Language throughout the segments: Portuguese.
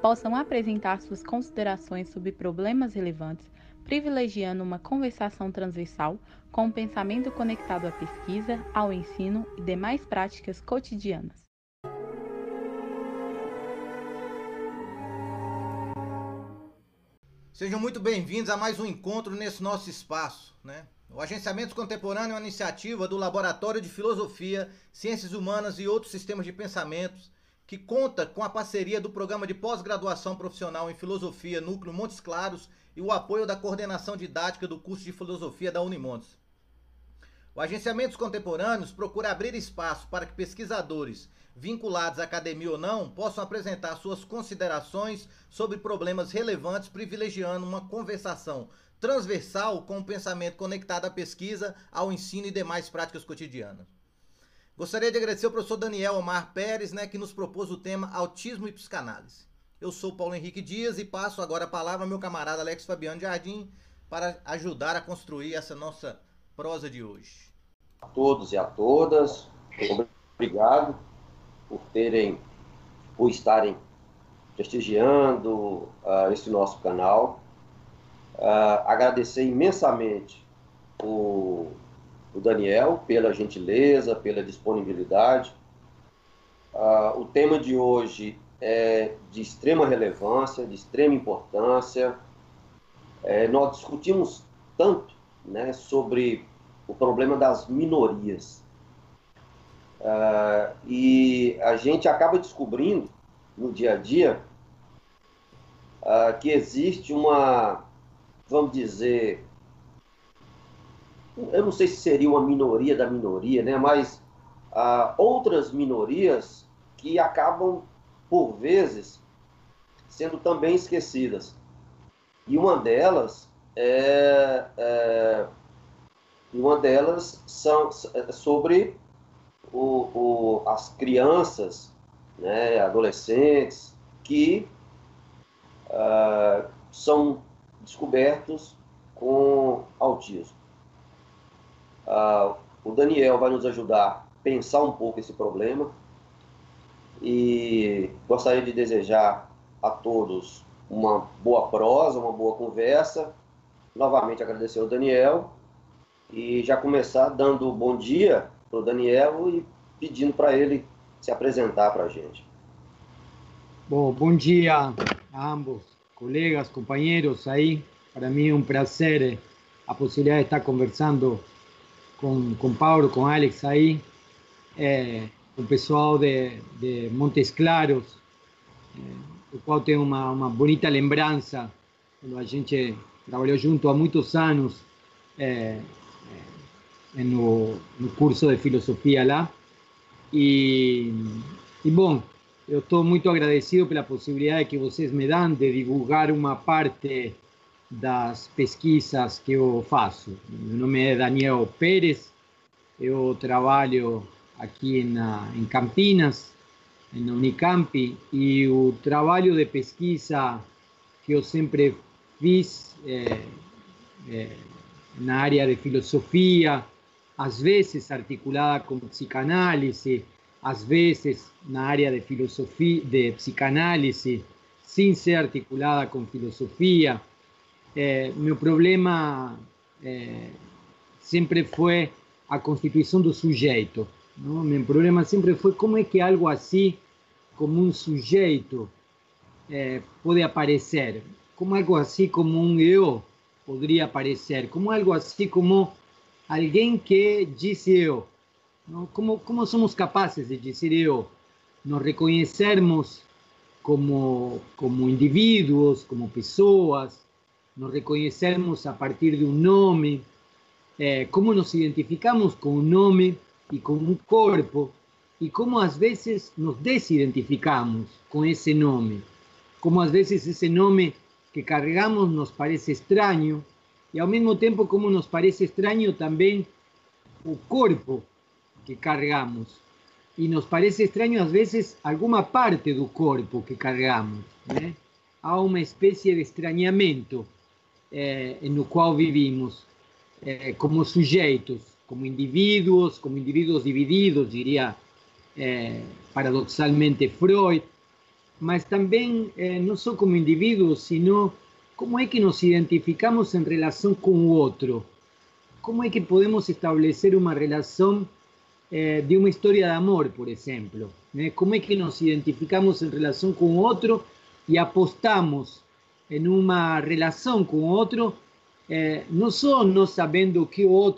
possam apresentar suas considerações sobre problemas relevantes, privilegiando uma conversação transversal com um pensamento conectado à pesquisa, ao ensino e demais práticas cotidianas. Sejam muito bem-vindos a mais um encontro nesse nosso espaço, né? O Agenciamento Contemporâneo é uma iniciativa do Laboratório de Filosofia, Ciências Humanas e outros sistemas de pensamentos que conta com a parceria do Programa de Pós-Graduação Profissional em Filosofia Núcleo Montes Claros e o apoio da coordenação didática do curso de Filosofia da Unimontes. O Agenciamentos Contemporâneos procura abrir espaço para que pesquisadores vinculados à academia ou não, possam apresentar suas considerações sobre problemas relevantes, privilegiando uma conversação transversal com o pensamento conectado à pesquisa, ao ensino e demais práticas cotidianas. Gostaria de agradecer ao professor Daniel Omar Pérez, né, que nos propôs o tema Autismo e Psicanálise. Eu sou Paulo Henrique Dias e passo agora a palavra ao meu camarada Alex Fabiano Jardim para ajudar a construir essa nossa prosa de hoje. A todos e a todas, obrigado por terem, por estarem prestigiando uh, esse nosso canal. Uh, agradecer imensamente o, o, Daniel pela gentileza, pela disponibilidade. Uh, o tema de hoje é de extrema relevância, de extrema importância. É, nós discutimos tanto né, sobre o problema das minorias. Uh, e a gente acaba descobrindo no dia a dia uh, que existe uma, vamos dizer, eu não sei se seria uma minoria da minoria, né? Mas uh, outras minorias que acabam, por vezes, sendo também esquecidas. E uma delas é, é uma delas são é sobre o, o, as crianças, né, adolescentes, que uh, são descobertos com autismo. Uh, o Daniel vai nos ajudar a pensar um pouco esse problema e gostaria de desejar a todos uma boa prosa, uma boa conversa. Novamente agradecer ao Daniel e já começar dando bom dia para o Daniel e pedindo para ele se apresentar para a gente. Bom, bom dia a ambos, colegas, companheiros aí. Para mim é um prazer a possibilidade de estar conversando com, com Paulo, com Alex aí, é, o pessoal de, de Montes Claros, é, o qual tem uma, uma bonita lembrança, quando a gente trabalhou junto há muitos anos, é, no, no curso de filosofia lá. E, e bom, eu estou muito agradecido pela possibilidade que vocês me dão de divulgar uma parte das pesquisas que eu faço. Meu nome é Daniel Pérez, eu trabalho aqui na, em Campinas, na Unicamp, e o trabalho de pesquisa que eu sempre fiz é, é, na área de filosofia, às vezes articulada com psicanálise, às vezes na área de filosofia, de psicanálise, sem ser articulada com filosofia. É, meu problema é, sempre foi a constituição do sujeito. Não? Meu problema sempre foi como é que algo assim, como um sujeito, é, pode aparecer. Como algo assim como um eu poderia aparecer. Como algo assim como alguém que disse eu. Não? Como, como somos capazes de dizer eu? Nos reconhecermos como, como indivíduos, como pessoas, nos reconhecermos a partir de um nome, é, como nos identificamos com um nome e com um corpo, e como às vezes nos desidentificamos com esse nome, como às vezes esse nome que cargamos nos parece extraño y al mismo tiempo como nos parece extraño también el cuerpo que cargamos. Y nos parece extraño a veces alguna parte del cuerpo que cargamos. ¿eh? Hay una especie de extrañamiento eh, en el cual vivimos eh, como sujetos, como individuos, como individuos divididos, diría eh, paradoxalmente Freud, mas también eh, no solo como individuos, sino cómo es que nos identificamos en relación con otro, cómo es que podemos establecer una relación eh, de una historia de amor, por ejemplo, ¿eh? cómo es que nos identificamos en relación con otro y apostamos em uma relação com o outro, eh, não só não sabendo o que o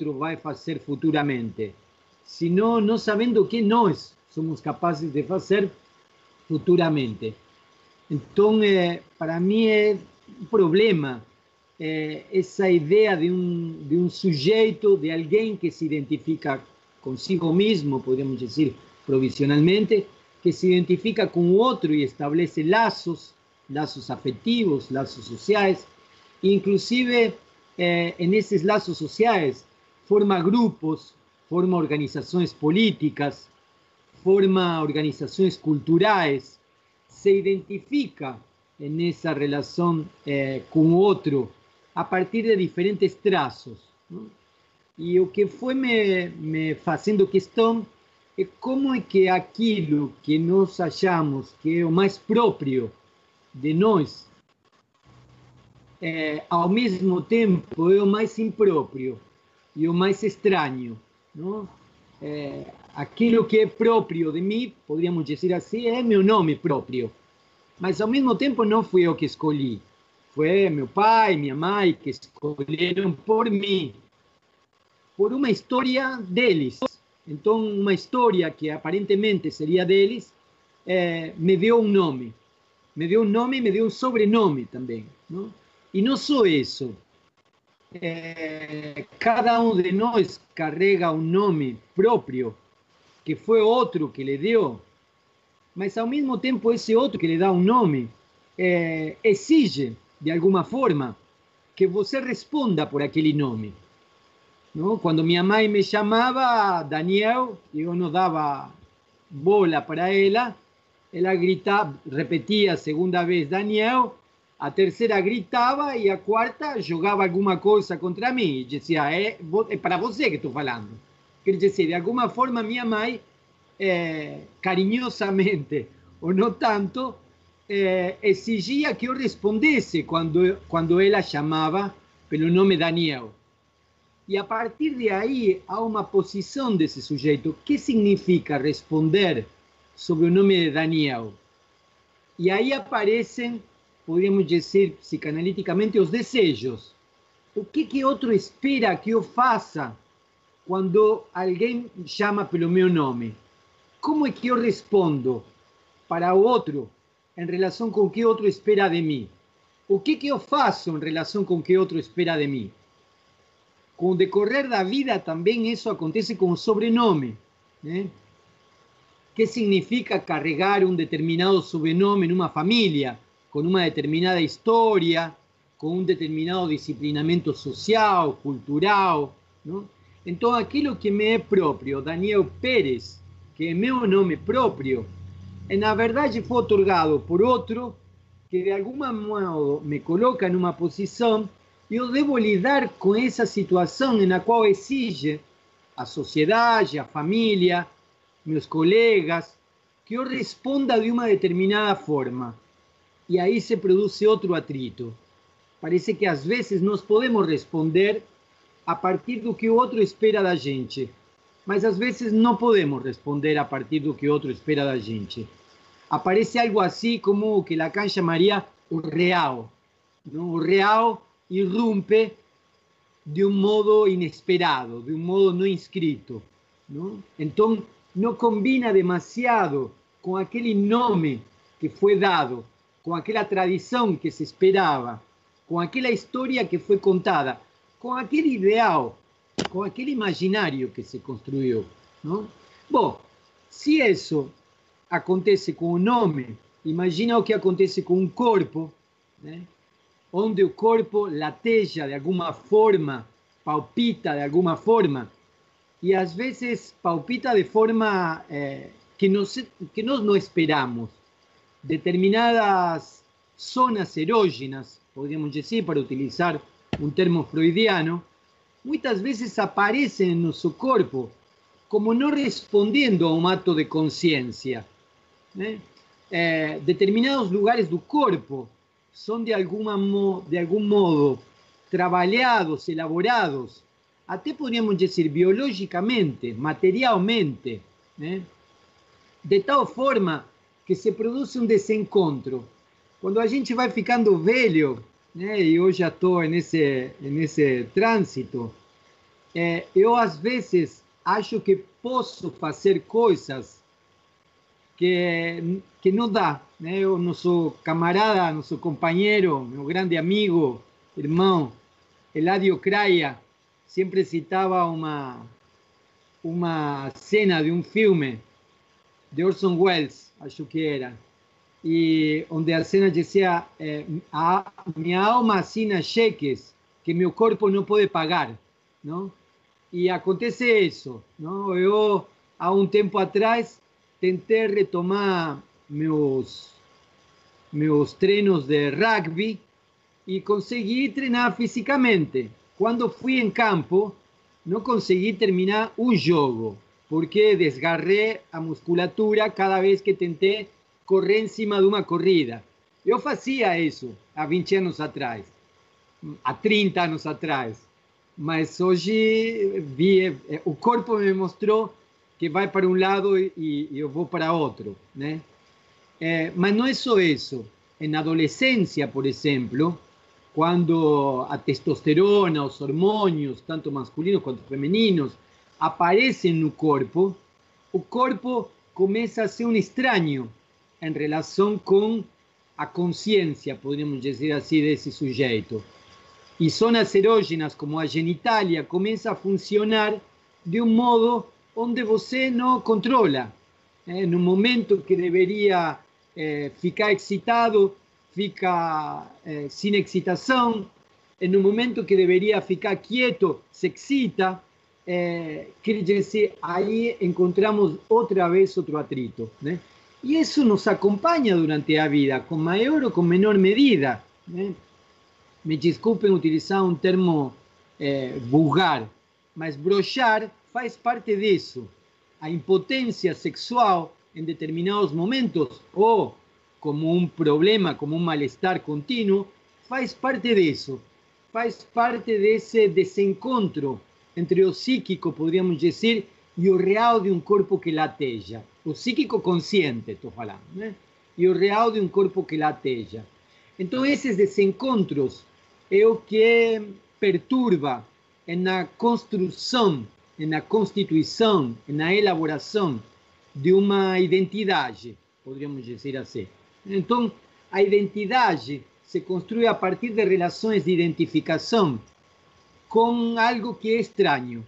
futuramente, sino não sabendo o que nós somos capazes de fazer futuramente. Então, eh, para mim é um problema eh, essa ideia de um, de um sujeito, de alguém que se identifica consigo mesmo, podemos dizer provisionalmente, que se identifica com o outro e estabelece laços lazos afectivos, lazos sociales, inclusive eh, en esos lazos sociales forma grupos, forma organizaciones políticas, forma organizaciones culturales, se identifica en esa relación eh, con otro a partir de diferentes trazos. ¿no? E o que foi me, me fazendo questão é como é que aquilo que nós achamos que é o mais próprio de nós, é, ao mesmo tempo é o mais impróprio e o mais estranho. Não? É, aquilo que é próprio de mim, poderíamos dizer assim, é meu nome próprio. Mas ao mesmo tempo não fui eu que escolhi. Foi meu pai, minha mãe que escolheram por mim por uma história deles. Então, uma história que aparentemente seria deles, eh, me deu um nome. Me deu um nome e me deu um sobrenome também. Não? E não só isso. Eh, cada um de nós carrega um nome próprio, que foi outro que lhe deu, mas ao mesmo tempo esse outro que lhe dá um nome eh, exige, de alguma forma, que você responda por aquele nome. ¿no? Cuando mi mamá me llamaba Daniel, yo no daba bola para ella, ella gritaba, repetía segunda vez Daniel, a tercera gritaba y a cuarta jugaba alguna cosa contra. Y decía, é, é para você que estou falando. Quer dizer, de alguma forma minha mãe, eh, carinhosamente ou não tanto, eh, exigia que eu respondesse quando, quando ela chamava pelo nome Daniel. E a partir de aí há uma posição desse sujeito. O que significa responder sobre o nome de Daniel? E aí aparecem, poderíamos dizer psicanaliticamente, os desejos. O que, que outro espera que eu faça quando alguém chama pelo meu nome? Como é que eu respondo para o outro em relação com o que outro espera de mim? O que, que eu faço em relação com o que outro espera de mim? com o decorrer da vida também isso acontece com o sobrenome. Né? Que significa carregar um determinado sobrenome numa família, com uma determinada história, com um determinado disciplinamento social, cultural. Então, aquilo que me é próprio, Daniel Pérez, que é meu nome próprio, na verdade foi otorgado por outro que de algum modo me coloca numa posição eu devo lidar com essa situação na qual exige a sociedade, a família, meus colegas, que eu responda de uma determinada forma. E aí se produz outro atrito. Parece que às vezes nós podemos responder a partir do que o outro espera da gente, mas às vezes não podemos responder a partir do que o outro espera da gente. Aparece algo assim como que Lacan chamaria o real. Não? O real de un modo inesperado, de un modo no inscrito. ¿no? Entonces, no combina demasiado con aquel nombre que fue dado, con aquella tradición que se esperaba, con aquella historia que fue contada, con aquel ideal, con aquel imaginario que se construyó. ¿no? Bom, si eso acontece con un nombre, imagina lo que acontece con un cuerpo, ¿eh? onde o corpo lateja de alguma forma, palpita de alguma forma, y a veces palpita de forma eh, que, nos, que nós no esperamos. Determinadas zonas erógenas, podríamos decir, para utilizar un termo freudiano, muchas veces aparecen en nuestro cuerpo como no respondiendo a un acto de conciencia. ¿eh? Eh, determinados lugares del cuerpo son de, alguna de algún modo trabajados, elaborados até podríamos dizer biologicamente, materialmente, né? de tal forma que se produz um desencontro. Quando a gente vai ficando velho, né, e eu já estou nesse, nesse trânsito, é, eu às vezes acho que posso fazer coisas que, que não dá. Né? Nosso camarada, nosso companheiro, meu grande amigo, irmão, Eladio Craia, sempre citava uma, uma cena de um filme de Orson Welles, acho que era, e onde a cena dizia: eh, a, minha alma assina cheques que meu corpo não pode pagar, não? E acontece isso, não? Eu há um tempo atrás tentei retomar meus meus treinos de rugby e consegui treinar fisicamente. Quando fui em campo, não consegui terminar um jogo, porque desgarrei a musculatura cada vez que tentei correr em cima de uma corrida. Eu fazia isso há 20 anos atrás, há 30 anos atrás, mas hoje vi, eh, o corpo me mostrou que vai para um lado e, eu vou para outro, né? É, mas não é só isso. Na adolescência, por exemplo, quando a testosterona, os hormônios, tanto masculinos quanto femininos, aparecem no corpo, o corpo começa a ser um estranho em relação com a consciência, poderíamos dizer assim, desse sujeito. E zonas erógenas, como a genitália, começa a funcionar de um modo onde você não controla. É, no momento que deveria é, ficar excitado, fica é, sem excitação. E no momento que deveria ficar quieto, se excita. É, quer dizer, aí encontramos outra vez outro atrito. Né? E isso nos acompanha durante a vida, com maior ou com menor medida. Né? Me desculpem utilizar um termo é, vulgar, mas brochar faz parte disso. A impotência sexual em determinados momentos ou como um problema, como um mal-estar contínuo, faz parte disso. Faz parte desse desencontro entre o psíquico, poderíamos dizer, e o real de um corpo que lateja. O psíquico consciente, estou falando? E o real de um corpo que lateja. Então, esses desencontros é o que perturba na construção na constituição, na elaboração de uma identidade, poderíamos dizer assim. Então, a identidade se construi a partir de relações de identificação com algo que é estranho,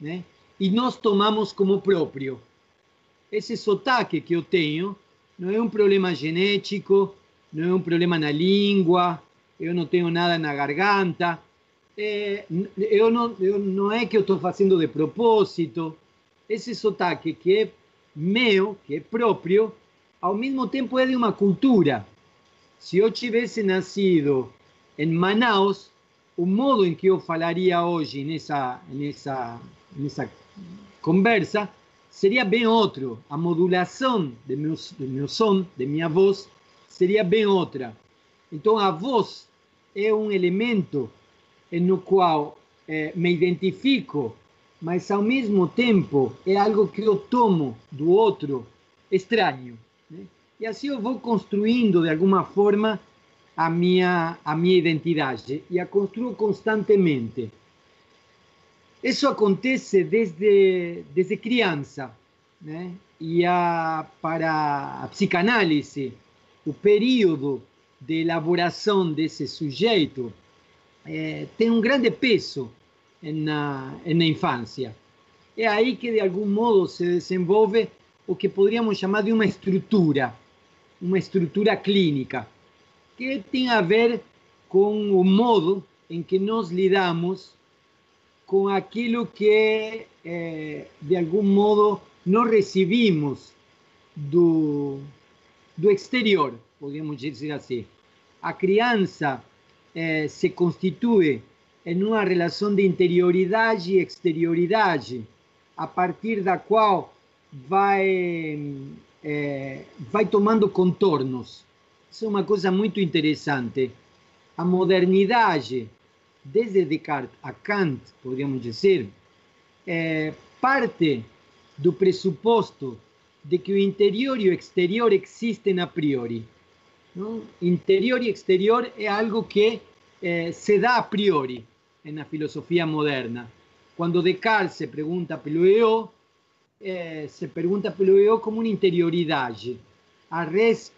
né? E nós tomamos como próprio. Esse sotaque que eu tenho não é um problema genético, não é um problema na língua, eu não tenho nada na garganta, é, eu, não, eu não é que eu estou fazendo de propósito. Esse sotaque que é meu, que é próprio, ao mesmo tempo é de uma cultura. Se eu tivesse nascido em Manaus, o modo em que eu falaria hoje nessa, nessa, nessa conversa seria bem outro. A modulação de meu, de meu som, de minha voz, seria bem outra. Então a voz é um elemento no qual eh, me identifico, mas ao mesmo tempo é algo que eu tomo do outro estranho. E assim eu vou construindo de alguma forma a minha, a minha identidade e a construo constantemente. Isso acontece desde, desde criança. Né? E a, para a psicanálise, o período de elaboração desse sujeito é, tem um grande peso na, na infância. É aí que, de algum modo, se desenvolve o que poderíamos chamar de uma estrutura, uma estrutura clínica, que tem a ver com o modo em que nós lidamos com aquilo que, eh, de algum modo, nós recebimos do, do exterior, podemos dizer assim. A criança eh, se constitui em uma relação de interioridade e exterioridade, a partir da qual vai, é, vai tomando contornos. Isso é uma coisa muito interessante. A modernidade, desde Descartes a Kant, podríamos dizer, é, parte do pressuposto de que o interior e o exterior existem a priori. Não? Interior e exterior é algo que eh, se dá a priori na filosofia moderna. Quando Descartes se pergunta pelo eu, eh, se pergunta pelo eu como uma interioridade. A res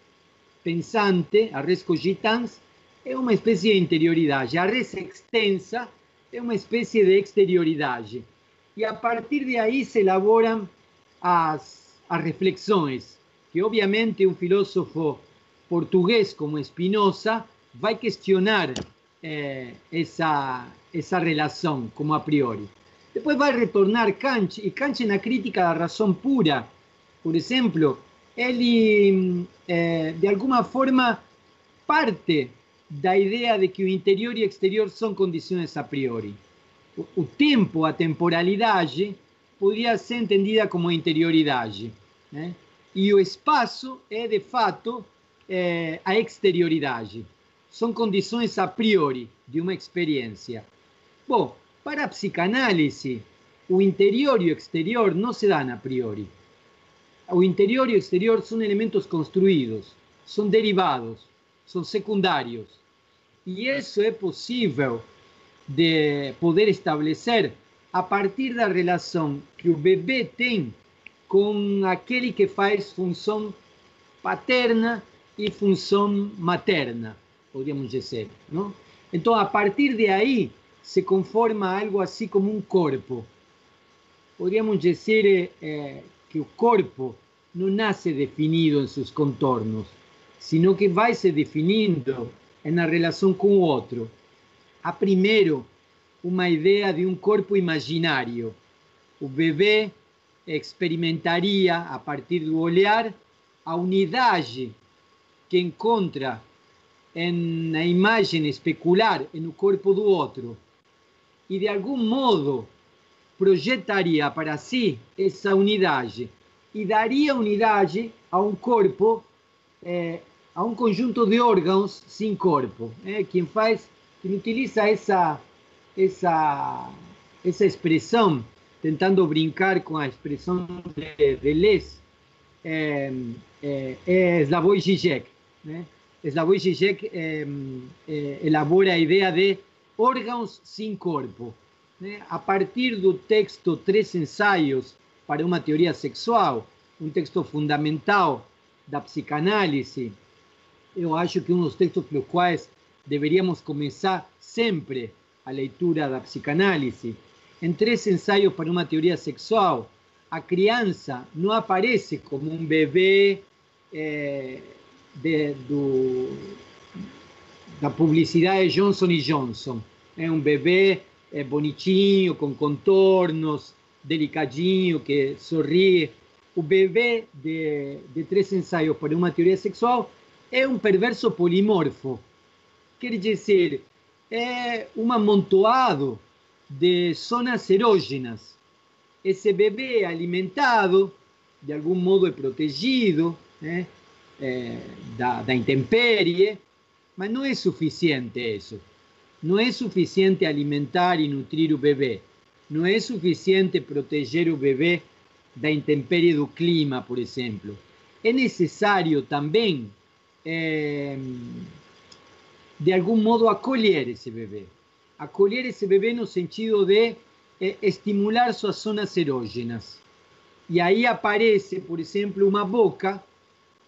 pensante, a res cogitans, é uma espécie de interioridade. A res extensa é uma espécie de exterioridade. E a partir de aí se elaboram as, as reflexões, que obviamente um filósofo português como Spinoza vai questionar eh, essa, essa relação como a priori. Depois vai retornar Kant, e Kant na crítica da razão pura, por exemplo, ele, eh, de alguma forma, parte da ideia de que o interior e exterior são condições a priori. O, o tempo, a temporalidade, podia ser entendida como interioridade. Né? E o espaço é, de fato, é, a exterioridade são condições a priori de uma experiência. Bom, para a psicanálise, o interior o exterior não se dão a priori. O interior o exterior são elementos construídos, são derivados, são secundários. E isso é possível de poder estabelecer a partir da relação que o bebê tem com aquele que faz função paterna e função materna podríamos dizer. Não? Então, a partir de aí, se conforma algo assim como um corpo. Podríamos dizer eh, que o corpo não nasce definido em seus contornos, sino que vai se definindo na relação com o outro. Há primeiro uma ideia de um corpo imaginário. O bebê experimentaria, a partir do olhar, a unidade que encontra na imagem especular no corpo do outro e de algum modo projetaria para si essa unidade e daria unidade a um corpo, eh, a um conjunto de órgãos sem corpo. Eh? Quem faz, quem utiliza essa, essa, essa expressão, tentando brincar com a expressão de Deleuze, é, é, é Slavoj Žižek, né? Slavoj eh, eh, elabora a ideia de órgãos sem corpo. Né? A partir do texto Três Ensaios para uma Teoria Sexual, um texto fundamental da psicanálise, eu acho que um dos textos pelos quais deveríamos começar sempre a leitura da psicanálise. Em Três Ensaios para uma Teoria Sexual, a criança não aparece como um bebê eh, de, do, da publicidade Johnson Johnson. É um bebê bonitinho, com contornos, delicadinho, que sorri. O bebê de, Três Ensaios para uma Teoria Sexual é um perverso polimorfo. Quer dizer, é um amontoado de zonas erógenas. Esse bebê alimentado, de algum modo é protegido, né? é, da, da intemperie, mas não é suficiente isso. Não é suficiente alimentar e nutrir o bebê. Não é suficiente proteger o bebê da intemperie do clima, por exemplo. É necessário também, é, de algum modo, acolher esse bebê. Acolher esse bebê no sentido de é, estimular suas zonas erógenas. E aí aparece, por exemplo, uma boca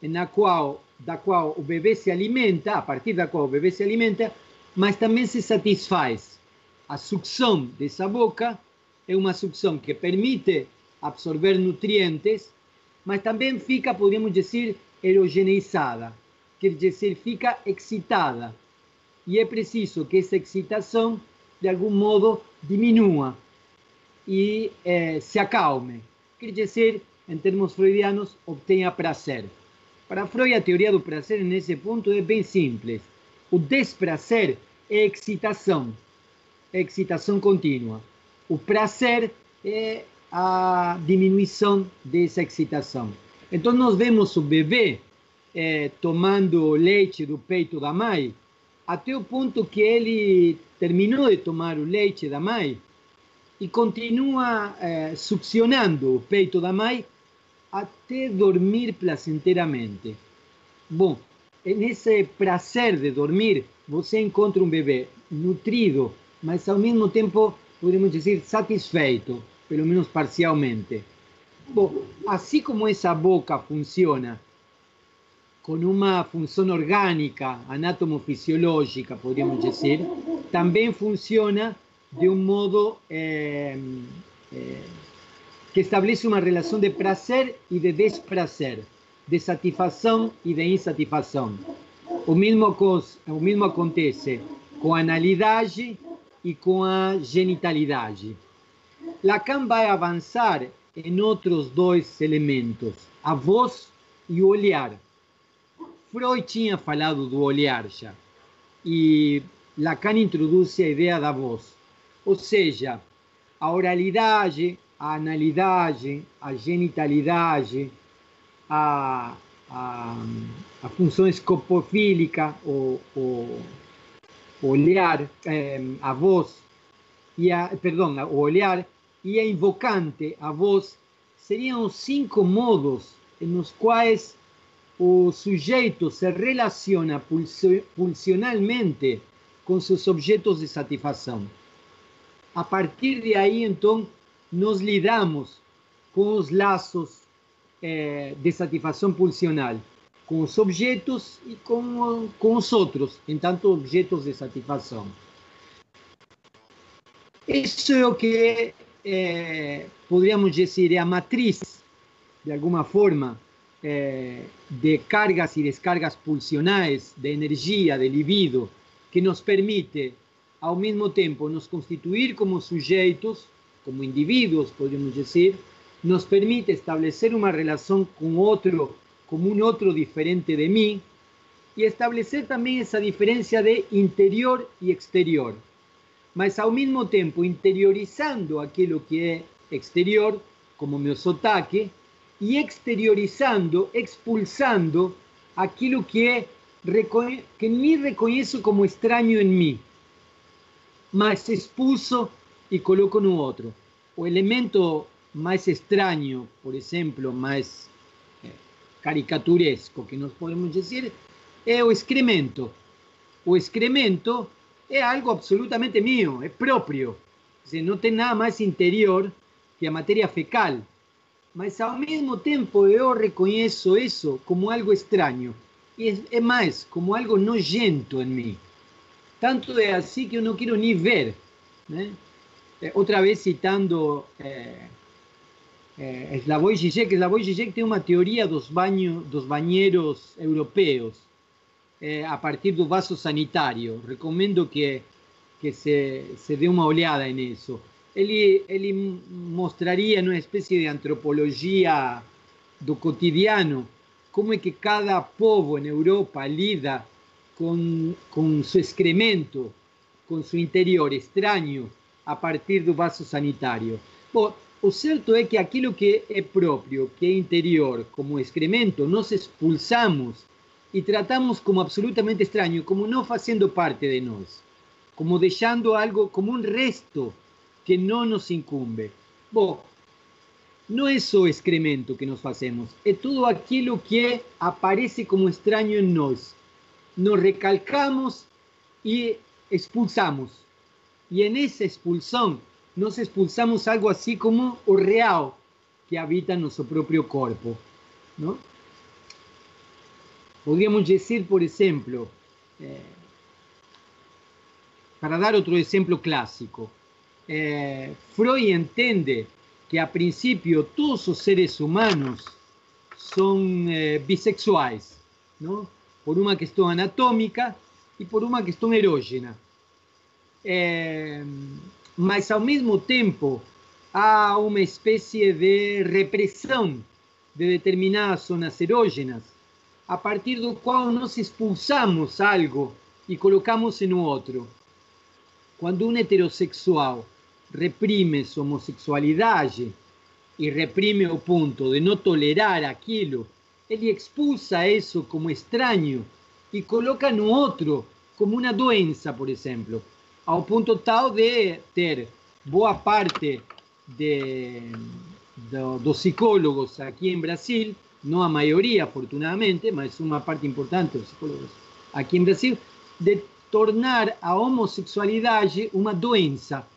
na qual, da qual o bebê se alimenta, a partir da qual o bebê se alimenta, mas também se satisfaz. A sucção dessa boca é uma sucção que permite absorver nutrientes, mas também fica, podemos dizer, erogeneizada, quer dizer, fica excitada. e é preciso que essa excitação, de algum modo, diminua e eh, se acalme. Quer dizer, em termos freudianos, obtenha prazer. Para Freud, a teoria do prazer nesse ponto é bem simples. O desprazer é excitação, é excitação contínua. O prazer é a diminuição dessa excitação. Então, nós vemos o bebê eh, tomando leite do peito da mãe, até o ponto que ele terminou de tomar o leite da mãe e continua eh, succionando o peito da mãe até dormir placenteramente. Bom, nesse prazer de dormir, você encontra um bebê nutrido, mas ao mesmo tempo, podemos dizer, satisfeito, pelo menos parcialmente. Bom, assim como essa boca funciona com uma função orgânica, anatomo-fisiológica, podemos dizer, também funciona de um modo eh, eh, que estabelece uma relação de prazer e de desprazer, de satisfação e de insatisfação. O mesmo, o mesmo acontece com a analidade e com a genitalidade. Lacan vai avançar em outros dois elementos, a voz e o olhar. Freud tinha falado do olhar já, e Lacan introduz a ideia da voz, ou seja, a oralidade, a analidade, a genitalidade, a, a, a função escopofílica, o, o, olhar, eh, a voz, e a, perdão, o olhar e a invocante, a voz, seriam os cinco modos nos quais o sujeito se relaciona pulsionalmente com seus objetos de satisfação. A partir de aí, então, nos lidamos com os laços eh, de satisfação pulsional, com os objetos e com, com os outros, em tanto objetos de satisfação. Isso é o que eh, podríamos dizer é a matriz, de alguma forma, eh, de cargas y descargas pulsionales, de energía, de libido, que nos permite, ao mesmo tempo, nos constituir como sujeitos, como indivíduos, podemos decir, nos permite establecer una relación con otro, como un otro diferente de mí, y establecer también esa diferencia de interior y exterior. Mas ao mismo tempo, interiorizando aquilo que é exterior, como meu sotaque, y exteriorizando, expulsando aquello que, que ni reconozco como extraño en mí, mas expulso y coloco en otro. O elemento más extraño, por ejemplo, más eh, caricaturesco que nos podemos decir, es o excremento. O excremento es algo absolutamente mío, es propio. no tiene nada más interior que a materia fecal mas ao mesmo tempo eu reconheço isso como algo estranho. E é mais, como algo nojento em mim. Tanto é assim que eu não quero nem ver. Né? eh, otra vez citando eh, eh, Slavoj Žižek, Slavoj Žižek tiene una teoría dos, baño, dos bañeros europeos eh, a partir del vaso sanitario. Recomiendo que, que se, se, dé una oleada en eso. Él, él mostraría en una especie de antropología do cotidiano como es que cada pueblo en Europa lida con, con su excremento, con su interior extraño, a partir do vaso sanitário. Bom, o certo é que aquilo que é próprio, que é interior, como excremento, nós expulsamos e tratamos como absolutamente estranho, como não fazendo parte de nós, como deixando algo como um resto que no nos incumbe. Bom, no es solo excremento que nos hacemos, es todo aquello que aparece como extraño en nos. Nos recalcamos y expulsamos. Y en esa expulsión nos expulsamos algo así como o real que habita nuestro propio cuerpo. ¿no? Podríamos decir, por ejemplo, eh, para dar otro ejemplo clásico, eh, Freud entende que a princípio todos os seres humanos são eh, bissexuais, não? por uma questão anatômica, e por uma questão erógena. É, mas, ao mesmo tempo, há uma espécie de repressão de determinadas zonas erógenas, a partir do qual nós expulsamos algo e colocamos em outro. Quando um heterossexual reprime sua homossexualidade e reprime o ponto de não tolerar aquilo, ele expulsa isso como estranho e coloca no outro como uma doença, por exemplo, ao ponto tal de ter boa parte de, de, dos psicólogos aqui em Brasil, não a maioria, afortunadamente, mas uma parte importante dos psicólogos aqui em Brasil, de tornar a homossexualidade uma doença.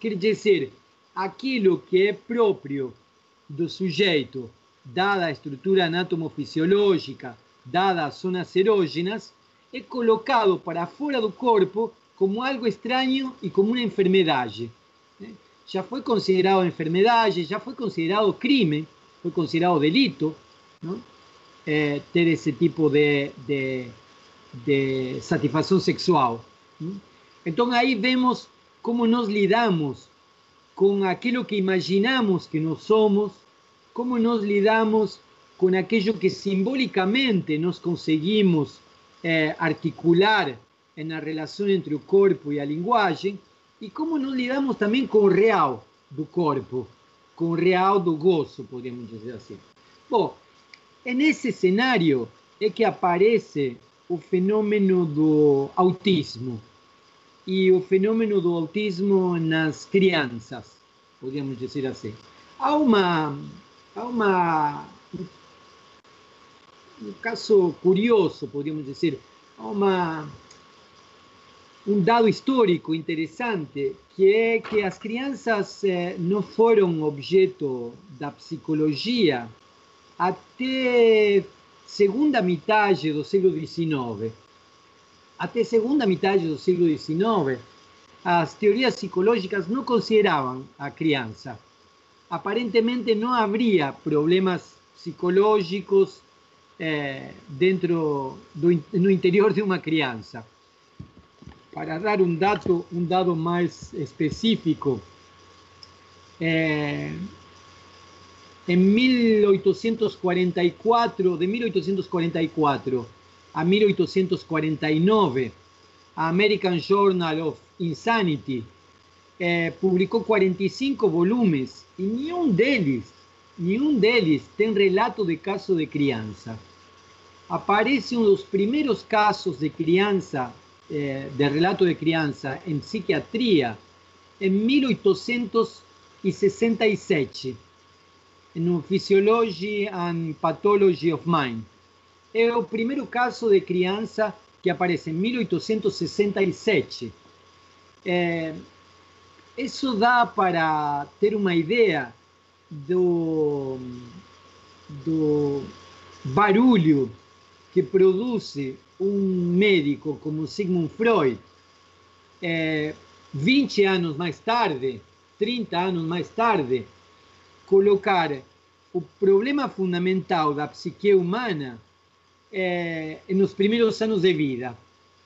Quer dizer, aquilo que é próprio do sujeito, dada a estrutura anatomofisiológica, dadas as zonas erógenas, é colocado para fora do corpo como algo extraño y como una enfermedad. ¿Eh? Ya fue considerado enfermedad, ya fue considerado crimen, fue considerado delito, ¿no? Eh, Ter ese tipo de, de, satisfacción sexual. ¿no? Entonces ahí vemos cómo nos lidamos con aquello que imaginamos que no somos, cómo nos lidamos con aquello que simbólicamente nos conseguimos eh, articular na relação entre o corpo e a linguagem, e como nós lidamos também com o real do corpo, com o real do gozo, podemos dizer assim. Bom, é nesse cenário é que aparece o fenômeno do autismo e o fenômeno do autismo nas crianças, podemos dizer assim. Há uma, há uma um caso curioso, podemos dizer, há uma um dado histórico interessante que é que as crianças eh, não foram objeto da psicologia até segunda metade do século XIX. Até segunda metade do século XIX, as teorias psicológicas não consideravam a criança. Aparentemente não haveria problemas psicológicos eh, dentro do, no interior de uma criança. Para dar um dado, um dado mais específico, eh, en 1844, de 1844 a 1849, a American Journal of Insanity eh, publicou 45 volumes e nenhum deles, nenhum deles tem relato de caso de criança. Aparece um dos primeiros casos de criança, eh, de relato de criança em psiquiatria, em 1867 no Physiology and Pathology of Mind. É o primeiro caso de criança que aparece em 1867. É, isso dá para ter uma ideia do, do barulho que produz um médico como Sigmund Freud é, 20 anos mais tarde, 30 anos mais tarde, colocar o problema fundamental da psique humana é, nos primeiros anos de vida.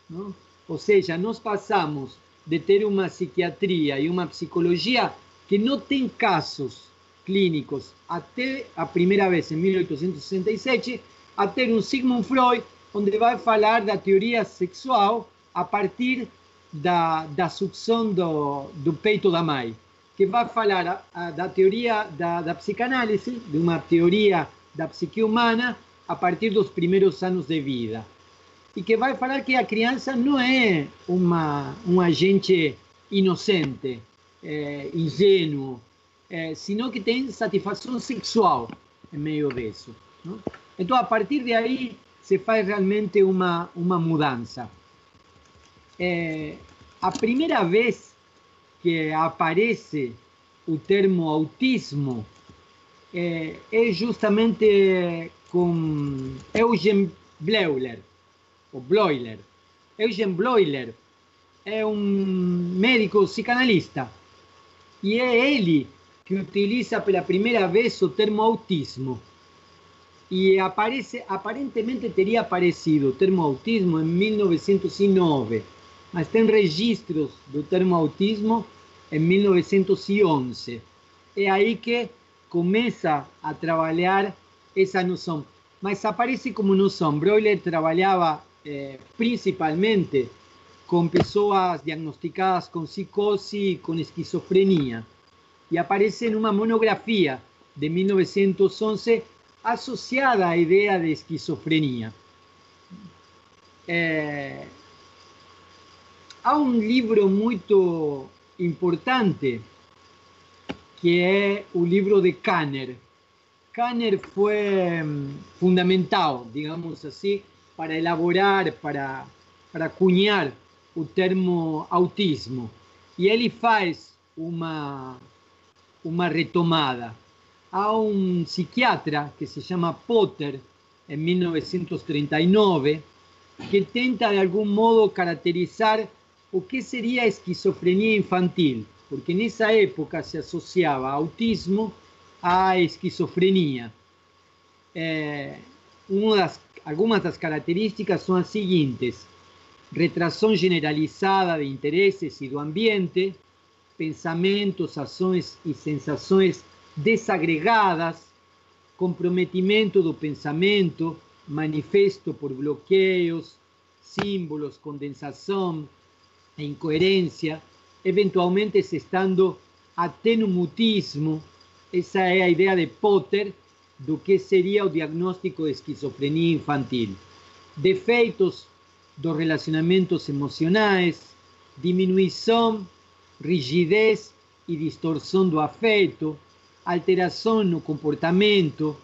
Não? Ou seja, nós passamos de ter uma psiquiatria e uma psicologia que não tem casos clínicos até a primeira vez em 1867 a ter um Sigmund Freud onde vai falar da teoria sexual a partir da, da sucção do, do peito da mãe que vai falar a, a, da teoria da, da psicanálise, de uma teoria da psique humana a partir dos primeiros anos de vida. E que vai falar que a criança não é uma, um agente inocente, é, ingênuo, é, sino que tem satisfação sexual em meio disso. Não? Então, a partir de aí, se faz realmente uma, uma mudança. É, a primeira vez que aparece o termo autismo é, é justamente com Eugen Bleuler, ou Bloiler. Eugen Bloiler é um médico psicanalista e é ele que utiliza pela primeira vez o termo autismo. Y aparece, aparentemente teria aparecido o termo autismo em 1909, mas tem registros do termo autismo em 1911. É aí que começa a trabalhar essa noção. Mas aparece como noção. Broiler trabalhava eh, principalmente com pessoas diagnosticadas com psicose e com esquizofrenia. E aparece numa monografia de 1911 associada à ideia de esquizofrenia. É, há um livro muito importante que é o livro de Kanner. Kanner foi hum, fundamental, digamos assim, para elaborar, para, para cunhar o termo autismo. E ele faz uma retomada a un psiquiatra que se llama Potter en 1939, que intenta de algún modo caracterizar o qué sería esquizofrenia infantil, porque en esa época se asociaba autismo a esquizofrenia. Eh, algunas de las características son las siguientes. Retrasón generalizada de intereses y de ambiente, pensamientos, sazones y sensaciones desagregadas, comprometimento do pensamento, manifesto por bloqueios, símbolos, condensação, incoerência, eventualmente se estando até no mutismo. Essa é a ideia de Potter do que seria o diagnóstico de esquizofrenia infantil. Defeitos dos relacionamentos emocionais, diminuição, rigidez e distorção do afeto, alteração no comportamento,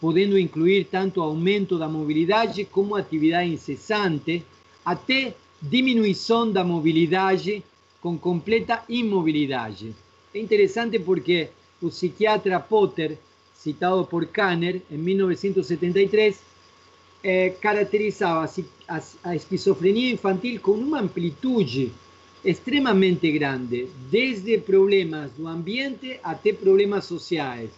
podendo incluir tanto aumento da mobilidade como atividade incessante, até diminuição da mobilidade com completa imobilidade. É interessante porque o psiquiatra Potter, citado por Kanner em 1973, eh, caracterizava a esquizofrenia infantil com uma amplitude extremamente grande, desde problemas do ambiente até problemas sociais,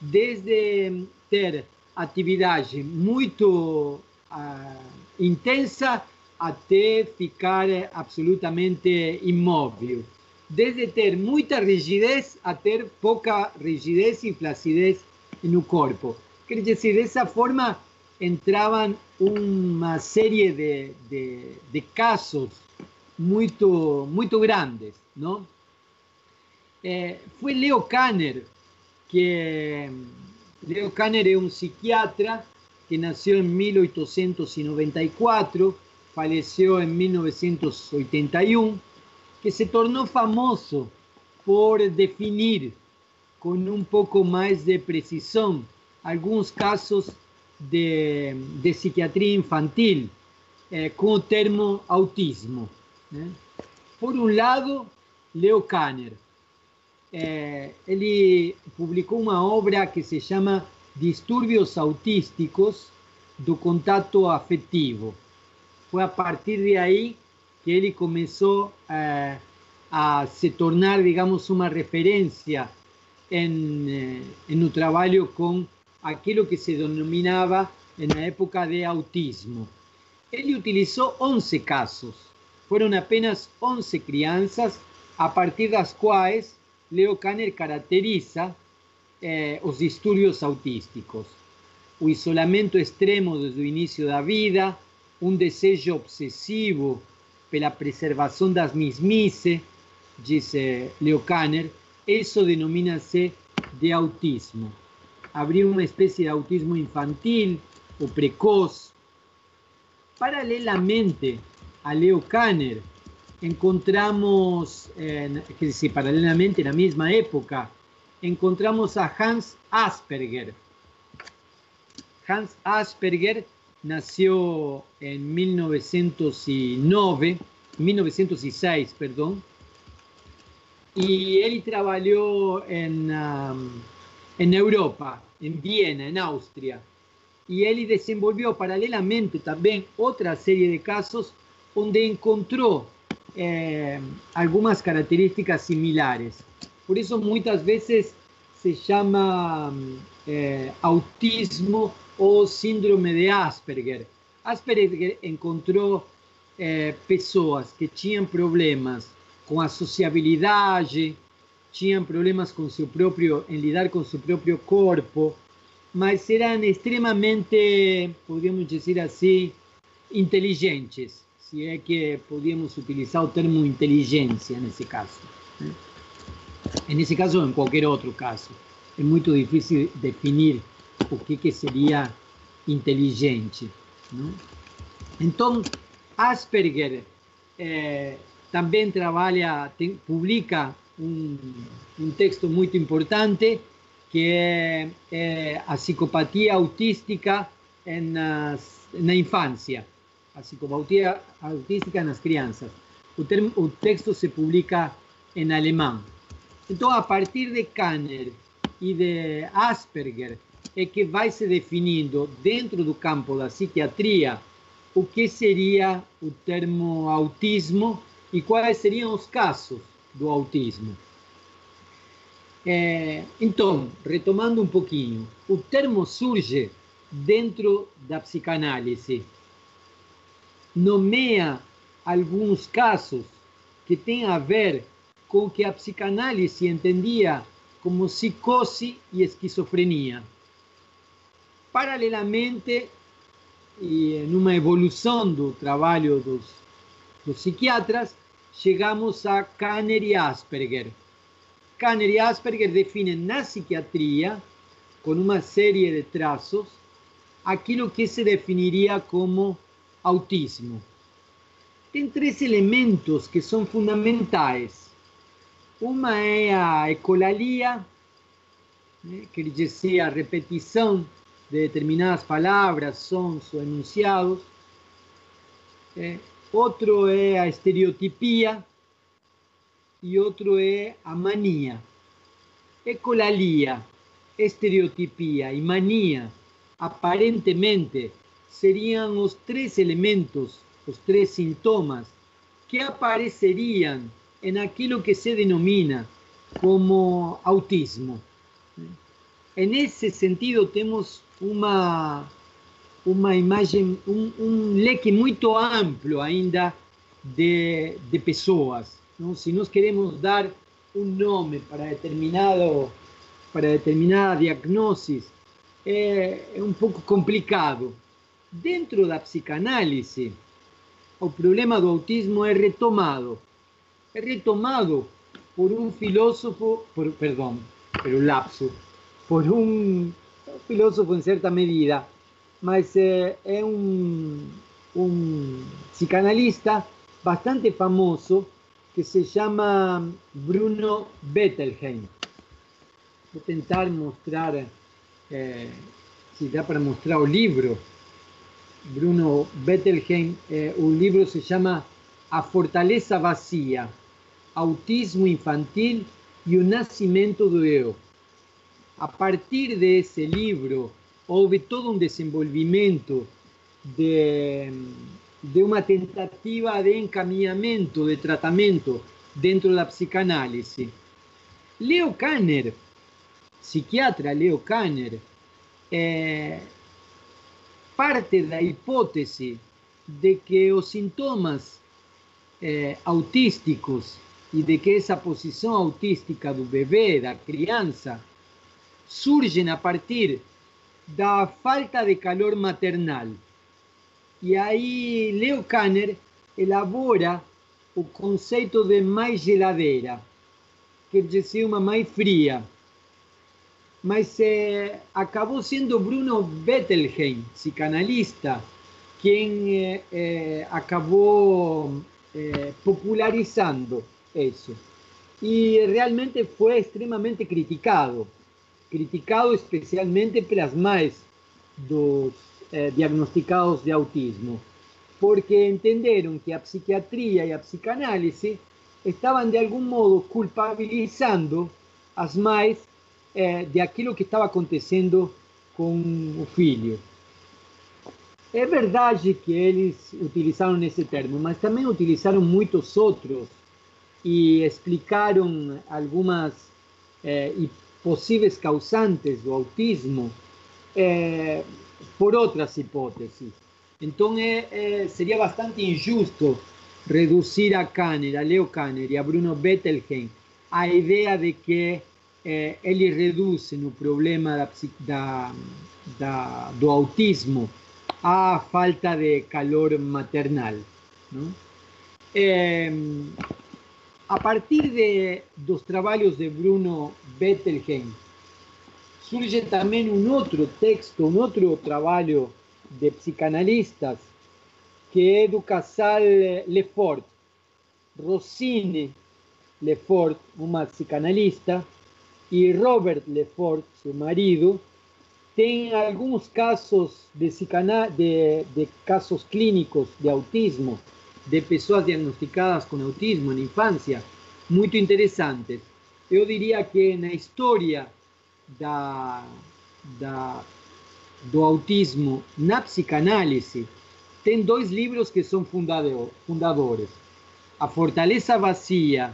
desde ter atividade muito uh, intensa até ficar absolutamente imóvel. Desde ter muita rigidez a ter pouca rigidez e flacidez no corpo. Quer dizer, dessa forma entravam uma série de, de, de casos muito, muito grandes, não? Eh, Leo Kanner que Leo Kanner é um psiquiatra que nasceu em 1894 falleció en 1981, que se tornó famoso por definir con un poco más de precisión algunos casos de, de psiquiatría infantil eh, con el termo autismo. ¿Eh? Por un lado, Leo Kanner. Eh, él publicó una obra que se llama Disturbios autísticos do contato afectivo foi a partir de aí que ele começou eh, a se tornar, digamos, uma referência em, eh, no trabalho com aquilo que se denominava na época de autismo. Ele utilizou 11 casos, foram apenas 11 crianças, a partir das quais Leo Kanner caracteriza eh, os distúrbios autísticos. O isolamento extremo desde o início da vida, um desejo obsessivo pela preservação das mismice, dice Leo Kanner, isso denomina-se de autismo. Habría uma espécie de autismo infantil ou precoz. Paralelamente a Leo Kanner, encontramos, eh, quer dizer, paralelamente na mesma época, encontramos a Hans Asperger. Hans Asperger nació en 1909, 1906, perdón, y él trabajó en, um, en Europa, en Viena, en Austria, y él desenvolvió paralelamente también otra serie de casos donde encontró eh, algunas características similares. Por eso muchas veces se llama eh, autismo o síndrome de Asperger. Asperger encontrou é, pessoas que tinham problemas com a sociabilidade, tinham problemas com seu próprio, em lidar com seu próprio corpo, mas eram extremamente, podemos dizer assim, inteligentes, se é que podíamos utilizar o termo inteligência nesse caso. Né? Nesse caso ou em qualquer outro caso. É muito difícil definir o que, que seria inteligente. Então, Asperger eh, também trabalha, tem, publica um, um, texto muito importante que é, é a psicopatia autística nas, na infância, a psicopatia autística nas crianças. O, termo, o texto se publica em alemão. Então, a partir de Kanner e de Asperger, é que vai se definindo dentro do campo da psiquiatria o que seria o termo autismo e quais seriam os casos do autismo. Então, retomando um pouquinho, o termo surge dentro da psicanálise, nomeia alguns casos que têm a ver com o que a psicanálise entendia como psicose e esquizofrenia. Paralelamente, e numa evolução do trabalho dos, dos psiquiatras, chegamos a Kanner e Asperger. Kanner e Asperger definem na psiquiatria, com uma série de traços, aquilo que se definiria como autismo. Tem três elementos que são fundamentais. Uma é a ecolalia, né, quer dizer, a de determinadas palavras, sons ou enunciados. É, outro é a estereotipia e outro é a mania. Ecolalia, estereotipia e mania, aparentemente, serían los tres elementos, los tres síntomas que aparecerían en aquello que se denomina como autismo. En ese sentido tenemos una, una imagen, un, leque muy amplio ainda de, de personas. ¿no? Si nos queremos dar un nombre para determinado para determinada diagnosis, eh, es un poco complicado. Dentro da psicanálise, o problema do autismo é retomado. É retomado por um filósofo, por, perdão, pelo lapso, por um filósofo em certa medida, mas é, é um, um psicanalista bastante famoso que se chama Bruno Bettelheim. Vou tentar mostrar, é, se dá para mostrar o livro. Bruno Bettelheim, é, o livro se chama A Fortaleza Vazia, Autismo Infantil e o Nascimento do Eu. A partir de ese libro, houve todo un desenvolvimiento de, de una tentativa de encaminamiento, de tratamiento dentro de la psicanálisis. Leo Kanner, psiquiatra Leo Kanner, eh, parte de la hipótesis de que los síntomas eh, autísticos y de que esa posición autística del bebé, la crianza, surgen a partir da falta de calor maternal. E aí Leo Kanner elabora o conceito de mais geladeira, quer dizer, uma mais fria. Mas é, acabou sendo Bruno Bettelheim, psicanalista, quem é, é, acabou popularizando isso. E realmente foi extremamente criticado criticado especialmente pelas mães dos eh, diagnosticados de autismo, porque entenderam que a psiquiatria e a psicanálise estavam de algum modo culpabilizando as mães eh, de aquilo que estava acontecendo com o filho. É verdade que eles utilizaram esse termo, mas também utilizaram muitos outros e explicaram algumas eh, possíveis causantes do autismo, é, por outras hipóteses. Então é, é, seria bastante injusto reduzir a Kanner, a Leo Kanner e a Bruno Bettelheim a ideia de que eh, eles reduzem o problema da, da, da, do autismo à falta de calor maternal. Eh, a partir de, dos trabalhos de Bruno Bettelheim, surge também um outro texto, um outro trabalho de psicanalistas, que é do casal Lefort. Rossini Lefort, uma psicanalista, e Robert Lefort, seu marido, tem alguns casos de, casos clínicos de autismo, de pessoas diagnosticadas com autismo na infância, muito interessantes. Eu diria que na história da, da, do autismo na psicanálise, tem dois livros que são fundadores. A Fortaleza Vazia,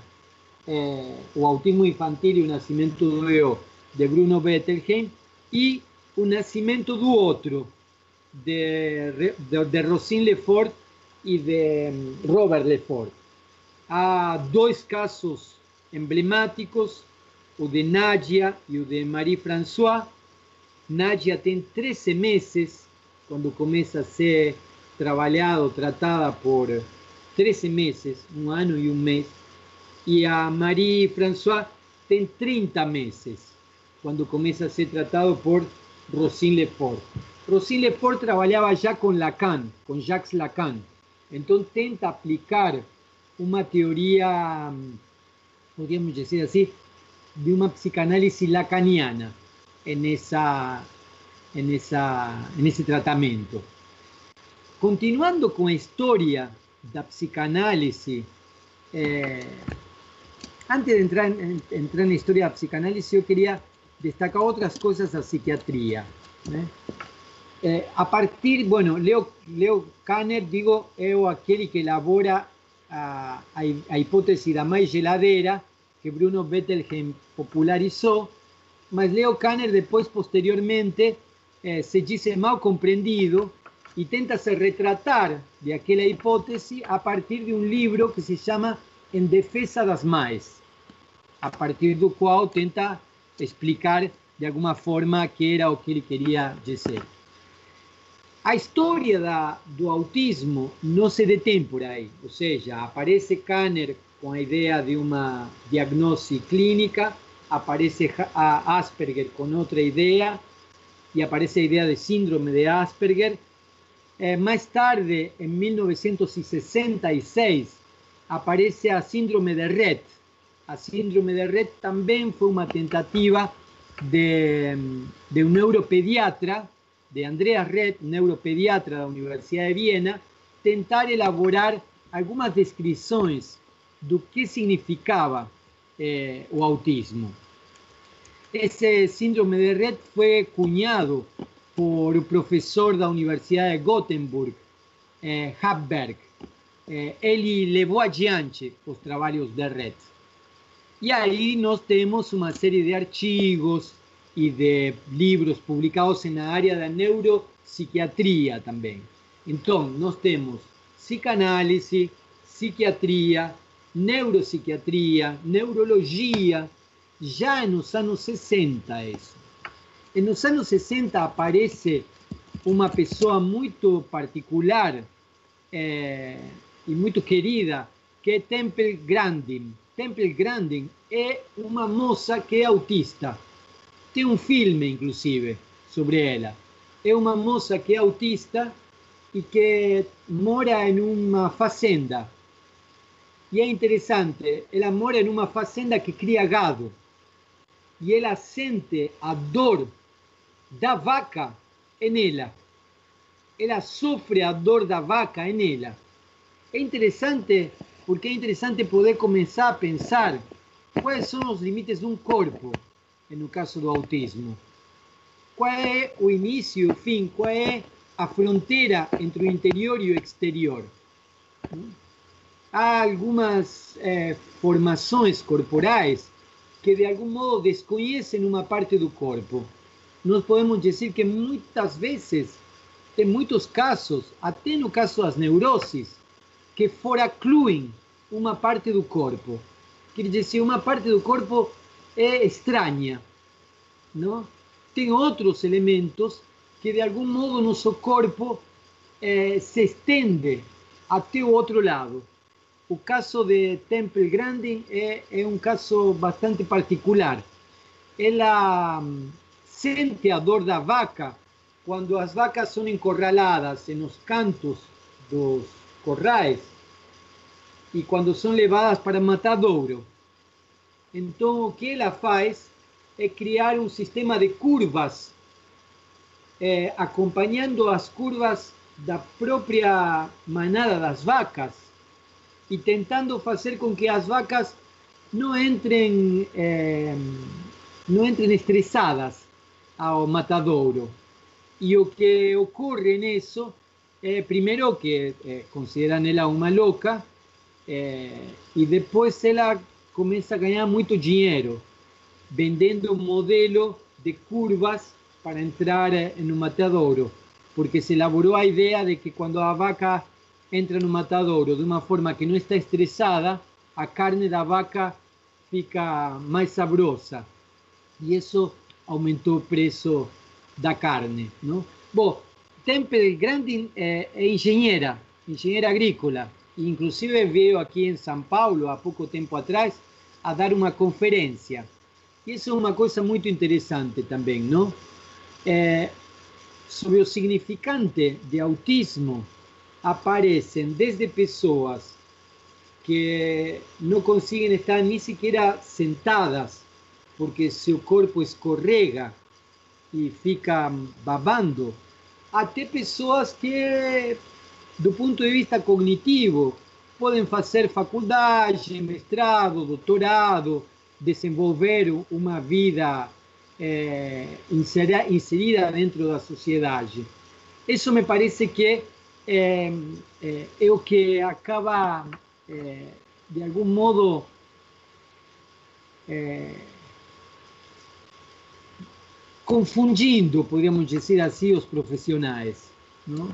é, O Autismo Infantil e o Nascimento do Eu, de Bruno Bettelheim, e O Nascimento do Outro, de, de, de Rosine Lefort e de hum, Robert Lefort. Há dois casos emblemáticos o de Nadia e o de Marie-François. Nadia tem 13 meses quando começa a ser trabalhado, tratada por 13 meses, um ano e um mês e a Marie François tem 30 meses, quando começa a ser tratado por Rosin Leport. Rosin Leport trabalhava já com Lacan, com Jacques Lacan. Então tenta aplicar uma teoria, podemos dizer assim, de uma psicanálise lacaniana nessa, nessa, nesse tratamento. Continuando com a história da psicanálise, eh, é, antes de entrar en, entrar en la historia de la psicanálisis, yo quería destacar otras cosas de la psiquiatría. ¿eh? Eh, a partir, bueno, Leo, Leo Kanner, digo, es aquel que elabora a, a, hipótesis da mais geladeira, que Bruno Bettelheim popularizó, mas Leo Kanner después, posteriormente, eh, se dice mal comprendido y tenta se retratar de aquella hipótesis a partir de un libro que se llama En defesa das mais, a partir do qual tenta explicar de alguma forma que era o que ele queria dizer. A história da, do autismo não se detém por aí, ou seja, aparece Kanner com a ideia de uma diagnose clínica, aparece Asperger com outra ideia e aparece a ideia de síndrome de Asperger. Eh, mais tarde, em 1966, aparece a síndrome de Rett. A síndrome de Rett também foi uma tentativa de, de um neuropediatra, de Andreas Rett, neuropediatra da Universidade de Viena, tentar elaborar algumas descrições do que significava eh, o autismo. Esse síndrome de Rett foi cunhado por o professor da Universidade de Gothenburg, eh, Habberg. Eh, ele levou adiante os trabalhos de Rett. E aí nós temos uma série de artigos e de livros publicados na área da neuropsiquiatria também. Então, nós temos psicanálise, psiquiatria, neuropsiquiatria, neurologia, já nos anos 60 isso. E nos anos 60 aparece uma pessoa muito particular é, e muito querida, que é Temple Grandin. Temple Grandin é uma moça que é autista. Tem um filme, inclusive, sobre ela. É uma moça que é autista e que mora em uma fazenda e é interessante, ela mora em uma fazenda que cria gado. E ela sente a dor da vaca em ela. Ela sofre a dor da vaca em ela. É interessante porque é interessante poder começar a pensar quais são os limites de um corpo, no caso do autismo. Qual é o início o fim? Qual é a fronteira entre o interior e o exterior? há algumas é, formações corporais que de algum modo desconhecem uma parte do corpo. nós podemos dizer que muitas vezes, em muitos casos, até no caso das neuroses, que foracluem uma parte do corpo. Quer dizer, uma parte do corpo é estranha, não? Tem outros elementos que de algum modo nosso corpo eh, se estende até o outro lado. O caso de Temple Grandin é, é um caso bastante particular. Ela sente a dor da vaca quando as vacas são encorraladas nos cantos dos corrais e quando são levadas para matadouro. Então, o que ela faz é criar um sistema de curvas, é, acompanhando as curvas da própria manada das vacas e tentando fazer com que as vacas não entrem, é, não entrem ao matadouro. E o que ocorre nisso é, primeiro, que é, consideram ela uma louca, é, e depois ela começa a ganhar muito dinheiro vendendo um modelo de curvas para entrar no matadouro, porque se elaborou a ideia de que quando a vaca entra no matadouro de uma forma que não está estressada, a carne da vaca fica mais saborosa. E isso aumentou o preço da carne. Não? Bom, Temple Grandin eh, e ingeniera, ingeniera agrícola. Inclusive veo aquí en San Paulo, a poco tiempo atrás, a dar una conferencia. Y eso es una cosa muy interesante también, ¿no? Eh, sobre el significante de autismo aparecen desde personas que no consiguen estar ni siquiera sentadas porque su cuerpo escorrega y fica babando até pessoas que do ponto de vista cognitivo, podem fazer faculdade, mestrado, doutorado, desenvolver uma vida é, inserida dentro da sociedade. Isso me parece que é, é, é o que acaba, de algum modo, confundindo, podemos dizer assim, os profissionais. Não?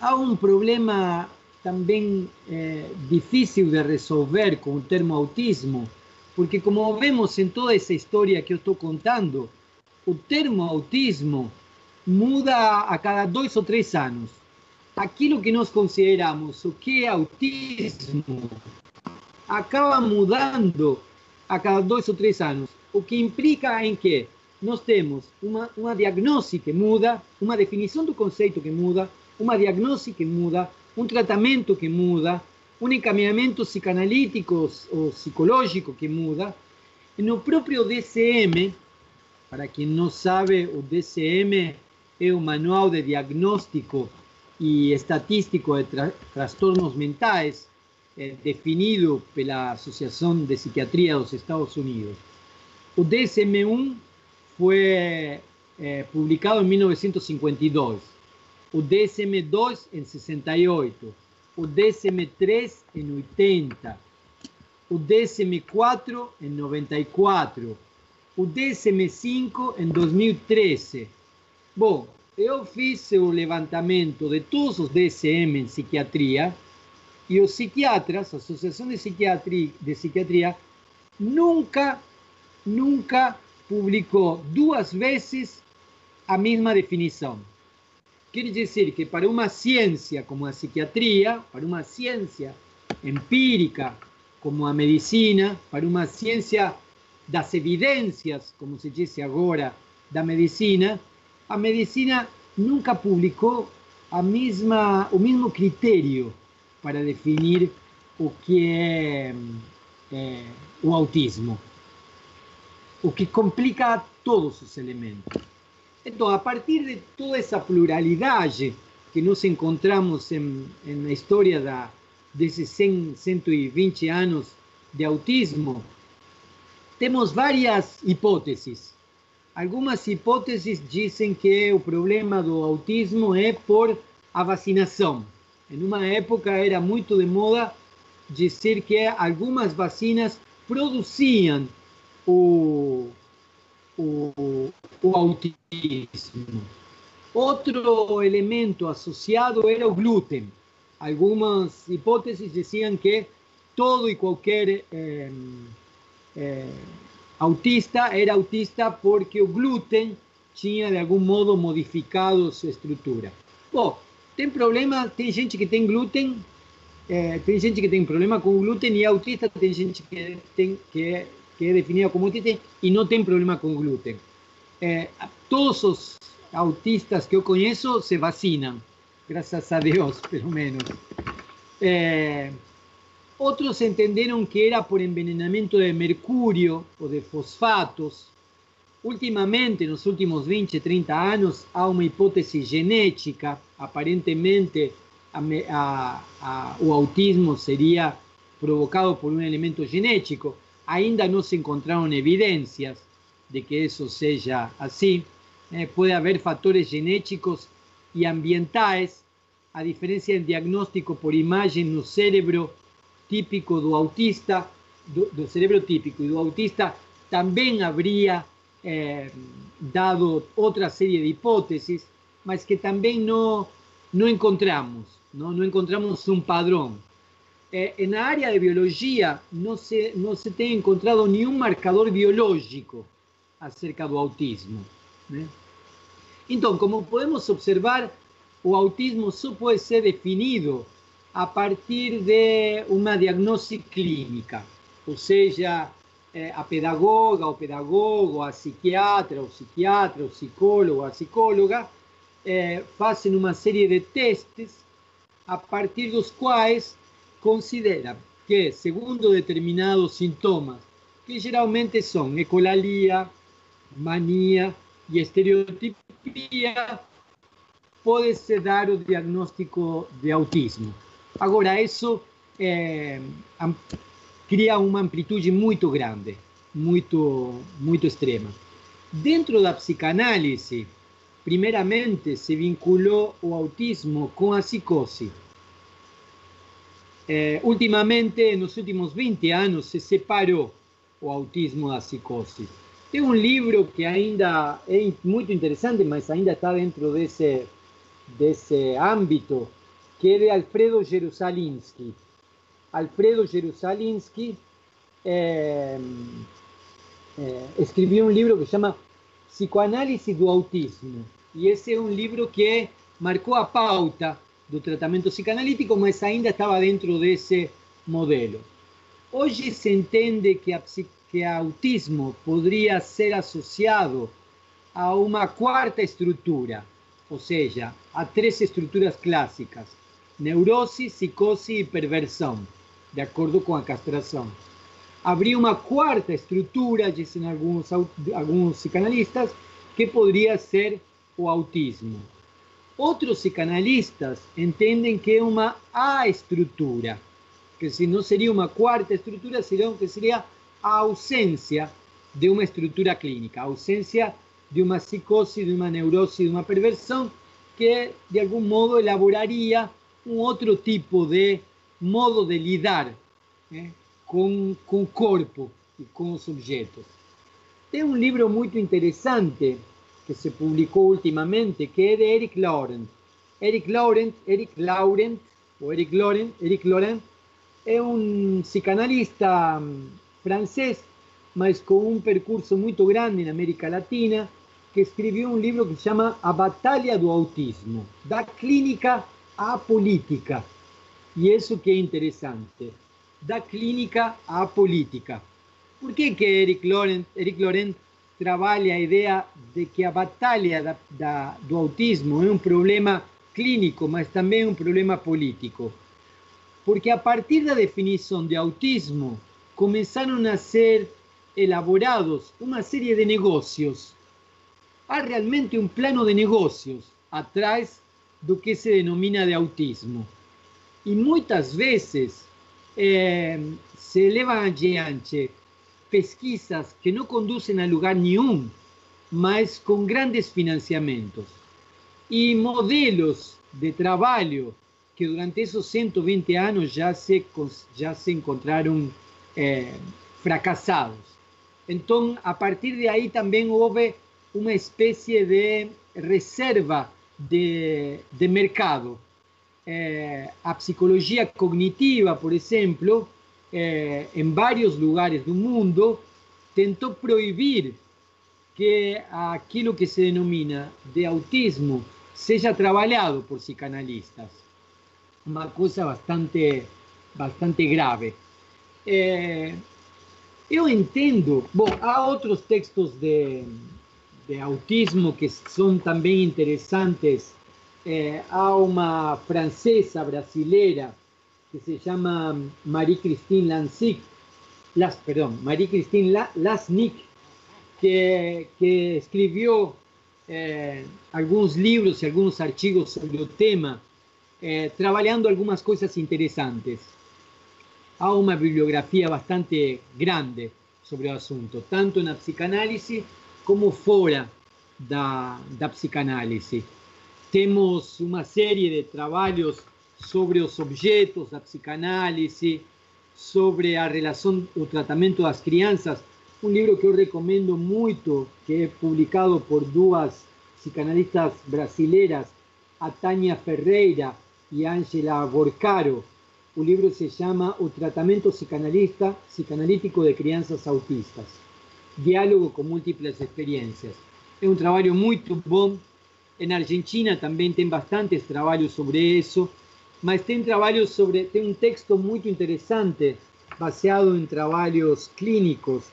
Há um problema também é, difícil de resolver com o termo autismo, porque como vemos em toda essa história que eu estou contando, o termo autismo muda a cada dois ou três anos. Aquilo que nós consideramos o que é autismo acaba mudando a cada dois ou três anos, o que implica em que nós temos uma, uma que muda, uma definição do conceito que muda, uma diagnose que muda, um tratamento que muda, um encaminhamento psicanalítico ou psicológico que muda. E no próprio DCM, para quem não sabe, o DCM é o Manual de Diagnóstico e Estatístico de tra Transtornos Mentais, é, definido pela Associação de Psiquiatria dos Estados Unidos. O DSM-1 foi é, publicado em 1952 o DSM-2 em 68, o DSM-3 em 80, o DSM-4 em 94, o DSM-5 em 2013. Bom, eu fiz o levantamento de todos os DSM em psiquiatria e os psiquiatras, a Associação de Psiquiatria, de Psiquiatria nunca, nunca publicou duas vezes a mesma definição. Quiere decir que para una ciencia como la psiquiatría, para una ciencia empírica como la medicina, para una ciencia das evidencias, como se dice ahora, da medicina, a medicina nunca publicó a misma, o mismo criterio para definir o que é, é o autismo, o que complica todos os elementos. Então, a partir de toda essa pluralidade que nos encontramos em, em na história da, desses 100, 120 anos de autismo, temos várias hipóteses. Algumas hipóteses dizem que o problema do autismo é por a vacinação. Em uma época era muito de moda dizer que algumas vacinas produziam o, o, o autismo. Outro elemento associado era o glúten. Algumas hipóteses diziam que todo e qualquer eh, eh, autista era autista porque o glúten tinha de algum modo modificado sua estrutura. Bom, tem problema, tem gente que tem glúten, é, tem gente que tem problema com glúten e autista, tem gente que, tem, que, que he definido como autista y no tienen problema con gluten. Eh, todos los autistas que yo conozco se vacinan, gracias a Dios, por lo menos. Eh, otros entendieron que era por envenenamiento de mercurio o de fosfatos. Últimamente, en los últimos 20, 30 años, hay una hipótesis genética. Aparentemente, o autismo sería provocado por un elemento genético. Ainda não se encontraram evidências de que isso seja assim. Eh, pode haver fatores genéticos e ambientais. A diferença em diagnóstico por imagem no cérebro típico do autista, do, do típico e do autista, também haveria eh, dado outra série de hipóteses, mas que também não, não encontramos, não encontramos um padrão. Eh, na área de biologia, não se, não se tem encontrado nenhum marcador biológico acerca do autismo. Né? Então, como podemos observar, o autismo só pode ser definido a partir de uma diagnose clínica, ou seja, eh, a pedagoga, o pedagogo, a psiquiatra, o psiquiatra, o psicólogo, a psicóloga, eh, fazem uma série de testes a partir dos quais consideram que, segundo determinados sintomas, que geralmente são ecolalia, mania e estereotipia, pode-se dar o diagnóstico de autismo. Agora, isso é, cria uma amplitude muito grande, muito, muito extrema. Dentro da psicanálise, primeiramente se vinculou o autismo com a psicose. É, ultimamente, nos últimos 20 anos, se separou o autismo da psicose. Tem um livro que ainda é muito interessante, mas ainda está dentro desse, desse âmbito, que é de Alfredo Jerusalimsky, Alfredo Jerusalimsky é, é, escreveu um livro que chama Psicoanálise do Autismo. E esse é um livro que marcou a pauta do tratamento psicanalítico, mas ainda estava dentro desse modelo. Hoje se entende que a, que a autismo poderia ser associado a uma quarta estrutura, ou seja, a três estruturas clássicas: neurose, psicose e perversão de acordo com a castração. Habría uma quarta estrutura, dizem alguns, alguns psicanalistas, que poderia ser o autismo. Outros psicanalistas entendem que é uma A-estrutura, que se não seria uma quarta estrutura, senão que seria a ausência de uma estrutura clínica, a ausência de uma psicose, de uma neurose, de uma perversão, que de algum modo elaboraria um outro tipo de modo de lidar né, com, com o corpo e com os objetos. Tem um livro muito interessante que se publicou ultimamente, que é de Eric Laurent. Eric Laurent, Eric Laurent, ou Eric Laurent, Eric Laurent é um psicanalista hum, francês, mas com um percurso muito grande na América Latina, que escreveu um livro que se chama A Batalha do Autismo, da clínica à política. E isso que é interessante, da clínica à política. Por que, que Eric Laurent, Eric Laurent trabalha a ideia de que a batalha da, da, do autismo é um problema clínico, mas também um problema político? Porque a partir da definição de autismo, começaram a ser elaborados uma série de negócios. Há realmente um plano de negócios atrás do que se denomina de autismo. E muitas vezes é, se levam adiante pesquisas que não conduzem a lugar nenhum, mas com grandes financiamentos. E modelos de trabalho que durante esses 120 anos já se, já se encontraram é, fracassados. Entonces, a partir de ahí también hubo una especie de reserva de, mercado. Eh, a psicología cognitiva, por ejemplo, eh, en varios lugares del mundo, tentó prohibir que aquello que se denomina de autismo sea trabajado por psicanalistas. Una cosa bastante, bastante grave. Eh, yo entiendo, bueno, hay otros textos de, de autismo que son también interesantes. Eh, hay una francesa brasilera que se llama Marie-Christine Lansik, Las, perdón, Marie-Christine Lasnik, que, que escribió eh, algunos livros e alguns artigos sobre o tema, eh, trabalhando algumas coisas interessantes. Há uma bibliografia bastante grande sobre o assunto, tanto na psicanálise como fora da, da psicanálise. Temos uma série de trabalhos sobre los objetos da psicanálisis, sobre a relación o tratamento das crianças, um livro que eu recomendo muito, que é publicado por duas psicanalistas brasileiras, a Ferreira e Angela Borcaro. O livro se chama O Tratamento Psicanalista, Psicanalítico de Crianças Autistas. Diálogo com múltiplas experiências. É um trabalho muito bom. Na Argentina também tem bastantes trabalhos sobre isso mas tem trabalhos sobre, tem um texto muito interessante, baseado em trabalhos clínicos,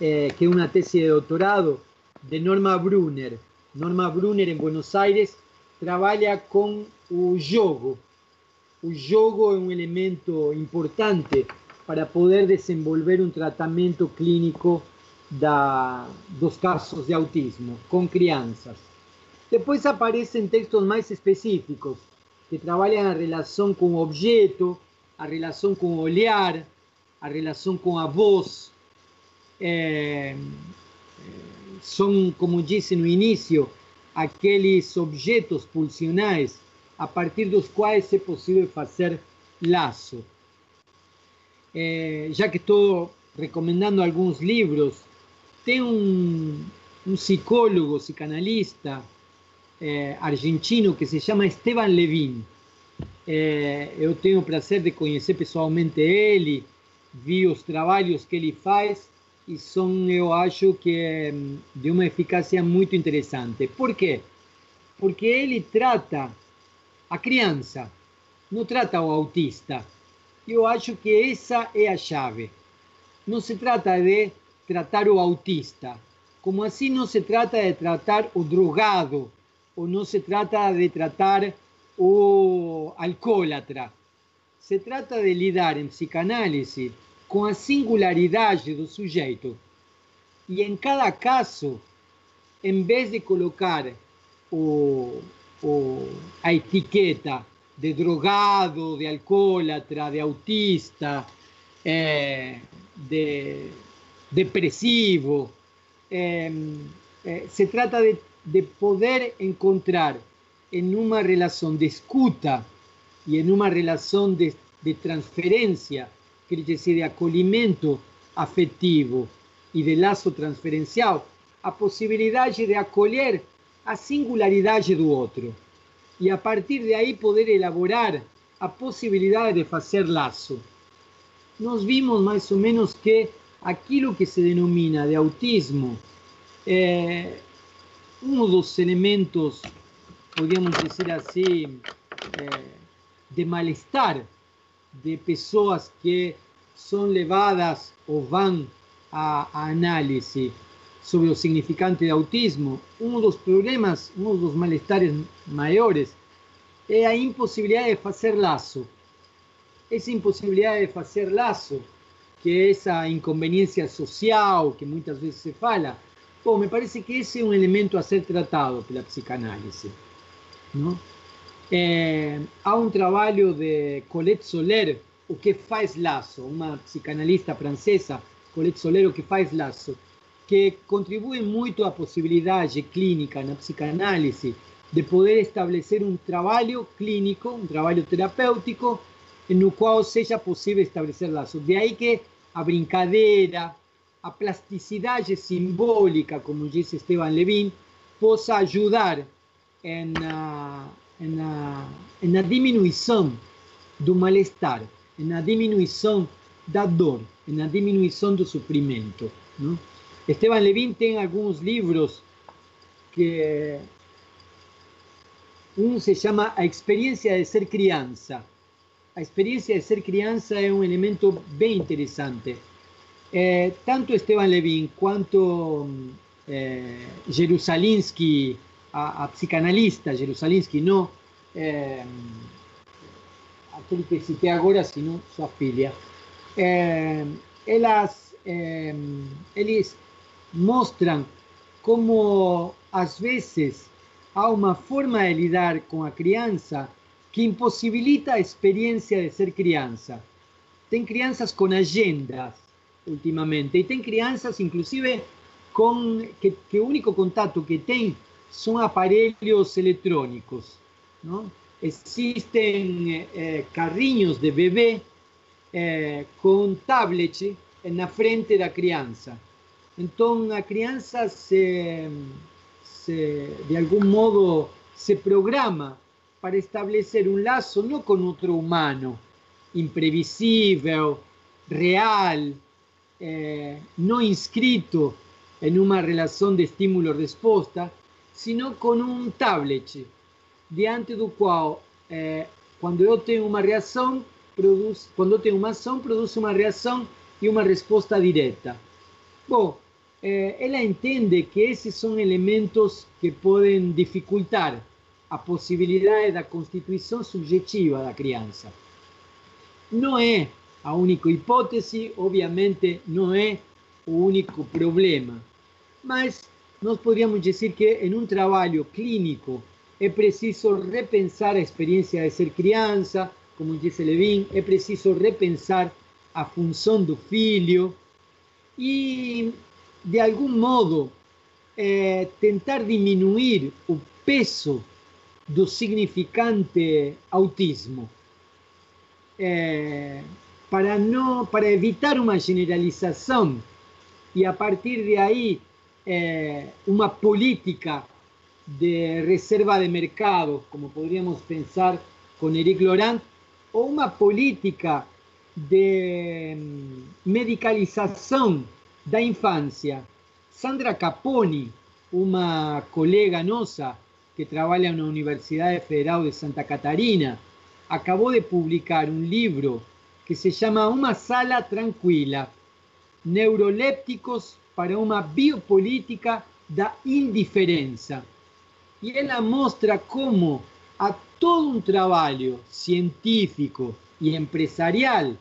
eh, que é uma tese de doutorado de Norma Brunner. Norma Brunner, em Buenos Aires, trabalha com o jogo. O jogo é um elemento importante para poder desenvolver um tratamento clínico da, dos casos de autismo com crianças. Depois aparecem textos mais específicos, que trabalham a relação com o objeto, a relação com o olhar, a relação com a voz. É, são, como disse no início, aqueles objetos pulsionais a partir dos quais é possível fazer laço. É, já que estou recomendando alguns livros, tem um, um psicólogo, psicanalista, eh, argentino que se chama Esteban Levin. Eh, eu tenho o prazer de conhecer pessoalmente ele, vi os trabalhos que ele faz e são, eu acho que, de uma eficácia muito interessante. Por quê? Porque ele trata a criança, não trata o autista. Eu acho que essa é a chave. Não se trata de tratar o autista, como assim não se trata de tratar o drogado, o no se trata de tratar o alcoólatra. Se trata de lidar en psicanálisis con la singularidad del sujeto. Y en cada caso, en vez de colocar o, a etiqueta de drogado, de alcoólatra, de autista, eh, de depresivo, eh, eh, se trata de de poder encontrar en una relación de escuta y en una relación de, de transferencia, quiere decir, de acolhimento afectivo y de lazo transferencial, a posibilidad de acolher a singularidade do outro. Y a partir de ahí poder elaborar a posibilidad de hacer lazo. Nos vimos más o menos que aquello que se denomina de autismo eh, um dos elementos, podríamos dizer assim, é, de mal-estar de pessoas que são levadas ou vão à, análise sobre o significante de autismo, um dos problemas, um dos malestares maiores é a impossibilidade de fazer laço. Essa impossibilidade de fazer laço, que é essa inconveniência social que muitas vezes se fala, Bom, me parece que esse é um elemento a ser tratado pela psicanálise. Não? É, há um trabalho de Colette Soler, O que faz laço, uma psicanalista francesa, Colette Soler, O que faz laço, que contribui muito à possibilidade clínica na psicanálise de poder estabelecer um trabalho clínico, um trabalho terapêutico, no qual seja possível estabelecer laços. De aí que a brincadeira, a plasticidade simbólica, como diz Esteban Levin, possa ajudar na, na, na diminuição do mal-estar, na diminuição da dor, na diminuição do sofrimento. Não? Esteban Levin tem alguns livros que um se chama A Experiência de Ser Criança. A experiência de ser criança é um elemento bem interessante. É, tanto Esteban Levin quanto é, Jerusalinski, a, a, psicanalista Jerusalinski, não é, aquele que citei agora, senão sua filha, é, elas, é, eles mostram como, às vezes, há uma forma de lidar com a criança que impossibilita a experiência de ser criança. Tem crianças com agendas, ultimamente, e tem crianças, inclusive, com que, que único contato que tem são aparelhos eletrônicos. Não? Existem eh, de bebê eh, com tablet na frente da criança. Então a criança se, se, de algum modo se programa para establecer um laço não com outro humano, imprevisível, real, eh, não inscrito em uma relação de estímulo-resposta, sino com um tablet, diante do qual, eh, quando eu tenho uma reação, produz, quando eu tenho uma ação, produz uma reação e uma resposta direta. Bom, eh, ela entende que esses são elementos que podem dificultar a possibilidade da constituição subjetiva da criança. Não é a única hipótese, obviamente não é o único problema, mas nós poderíamos dizer que em um trabalho clínico é preciso repensar a experiência de ser criança, como disse Levin, é preciso repensar a função do filho e, de algum modo, é, tentar diminuir o peso do significante autismo. É, para, não, para evitar uma generalização e a partir de aí é, uma política de reserva de mercado, como poderíamos pensar com Eric Laurent, ou uma política de hum, medicalização da infância. Sandra Caponi, uma colega nossa, que trabaja en la Universidad Federal de Santa Catarina, acabó de publicar un libro que se llama Una sala tranquila, neurolépticos para una biopolítica da indiferencia. Y ella muestra cómo a todo un trabajo científico y empresarial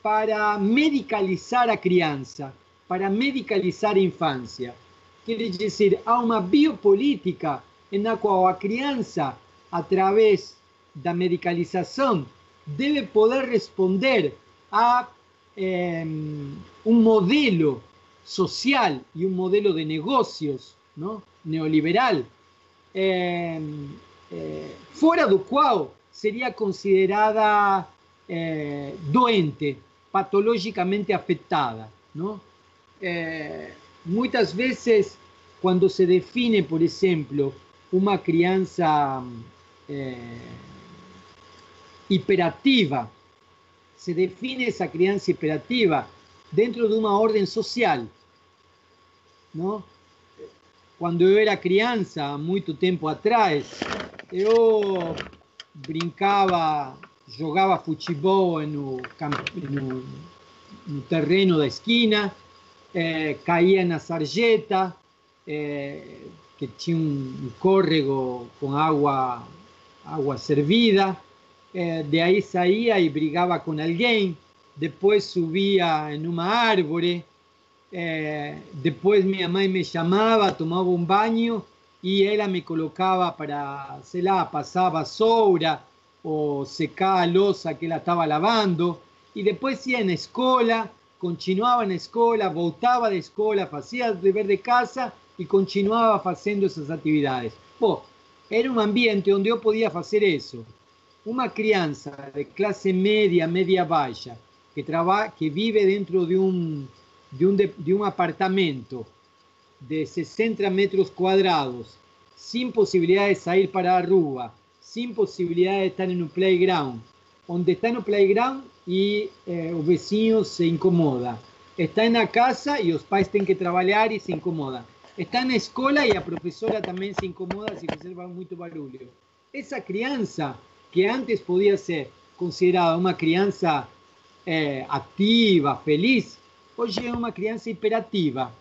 para medicalizar a crianza, para medicalizar a infancia. Quiere decir, a una biopolítica na qual a criança, através da medicalização, debe poder responder a em, un modelo social y un modelo de negocios ¿no? neoliberal, em, eh, fuera do cual sería considerada eh, doente, patológicamente afectada. ¿no? Eh, muchas veces cuando se define, por ejemplo, una crianza... Em, hiperativa. Se define essa criança hiperativa dentro de uma ordem social. Não? Quando eu era criança, há muito tempo atrás, eu brincava, jogava futebol no, no, no terreno da esquina, é, caía na sarjeta, é, que tinha um córrego com água, água servida, eh, de ahí saía y brigaba con alguien, después subía en una árvore, eh, después mi mamá me llamaba, tomaba un baño y ella me colocaba para, se la pasaba sobra o secaba losa que la estaba lavando y después iba en la escuela, continuaba en la escuela, voltaba de escuela, hacía el deber de casa y continuaba haciendo esas actividades. Bueno, era un ambiente donde yo podía hacer eso una crianza de clase media, media baja, que, trabaja, que vive dentro de un, de un, de un apartamento de 60 metros cuadrados, sin posibilidad de salir para Aruba, sin posibilidad de estar en un playground, donde está en un playground y eh, los vecinos se incomoda. Está en la casa y los pais tienen que trabajar y se incomoda. Está en la escuela y la profesora también se incomoda si observa mucho barulho. Esa crianza que antes podía ser considerada una crianza eh, activa, feliz, hoy es una crianza hiperativa.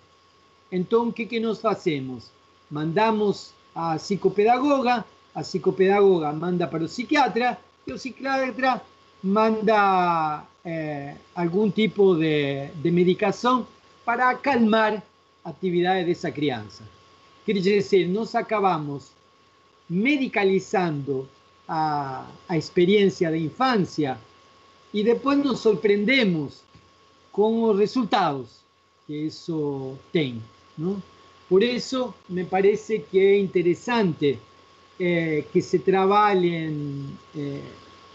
Entonces, ¿qué que nos hacemos? Mandamos a psicopedagoga, a psicopedagoga manda para el psiquiatra y el psiquiatra manda eh, algún tipo de, de medicación para calmar actividades de esa crianza. Quiere decir, nos acabamos medicalizando a, experiencia de infancia y después nos sorprendemos con los resultados que eso tiene. ¿no? Por eso me parece que es interesante eh, que se trabajen eh,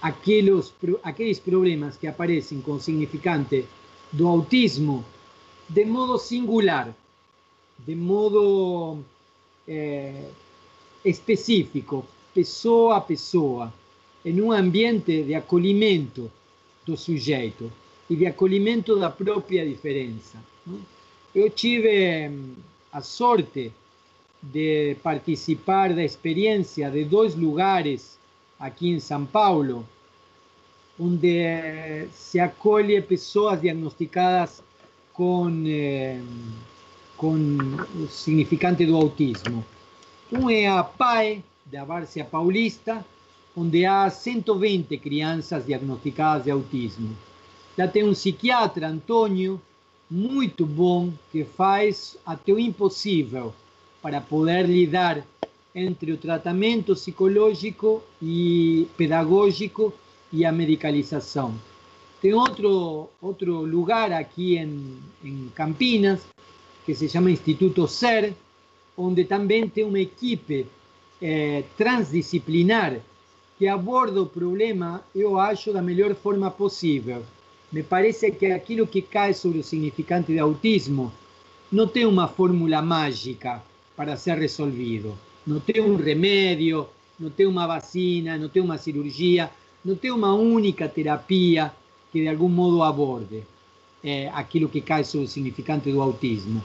aquellos, aquellos problemas que aparecen con significante do autismo de modo singular, de modo eh, específico, pessoa a pessoa, em um ambiente de acolhimento do sujeito e de acolhimento da própria diferença. Eu tive hum, a sorte de participar da experiência de dois lugares aqui em São Paulo, onde eh, se acolhe pessoas diagnosticadas com, eh, com o significante do autismo. Um é a PAE, da Várzea Paulista, onde há 120 crianças diagnosticadas de autismo. Lá tem um psiquiatra, Antônio, muito bom, que faz até o impossível para poder lidar entre o tratamento psicológico e pedagógico e a medicalização. Tem outro, outro lugar aqui em, em Campinas, que se chama Instituto SER, onde também tem uma equipe eh, transdisciplinar que aborda o problema, eu acho, da melhor forma possível. Me parece que aquilo que cai sobre o significante de autismo não tem uma fórmula mágica para ser resolvido. Não tem um remédio, não tem uma vacina, não tem uma cirurgia, não tem uma única terapia que de algum modo aborde é, aquilo que cai sobre o significante do autismo.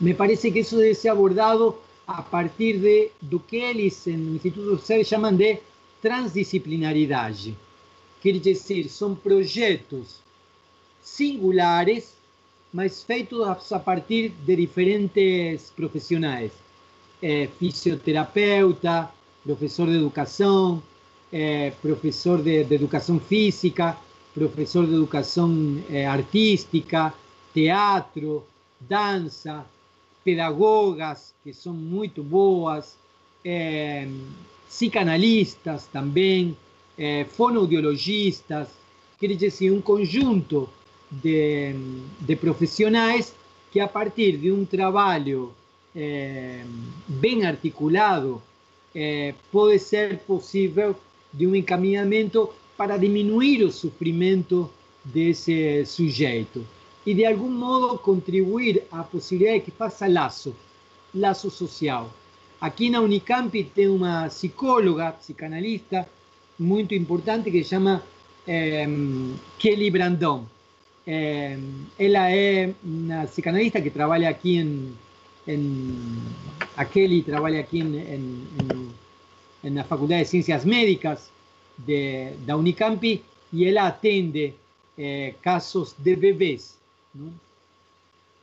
Me parece que isso deve ser abordado a partir de, do que eles no Instituto SER chamam de transdisciplinaridade. Quer dizer, são projetos singulares, mas feitos a partir de diferentes profissionais. É, fisioterapeuta, professor de educação, é, professor de, de, educação física, professor de educação é, artística, teatro, dança, pedagogas que são muito boas, é, psicanalistas também, é, fonoaudiologistas, quer dizer, assim, um conjunto de, de profissionais que a partir de um trabalho é, bem articulado é, pode ser possível de um encaminhamento para diminuir o sofrimento desse sujeito e de algum modo contribuir à possibilidade que faça laço, laço social. Aqui na Unicamp tem uma psicóloga, psicanalista, muito importante que se chama é, Kelly Brandon. É, ela é uma psicanalista que trabalha aqui em, em a Kelly trabalha aqui em, em, em, na Faculdade de Ciências Médicas de, da Unicamp e ela atende é, casos de bebês.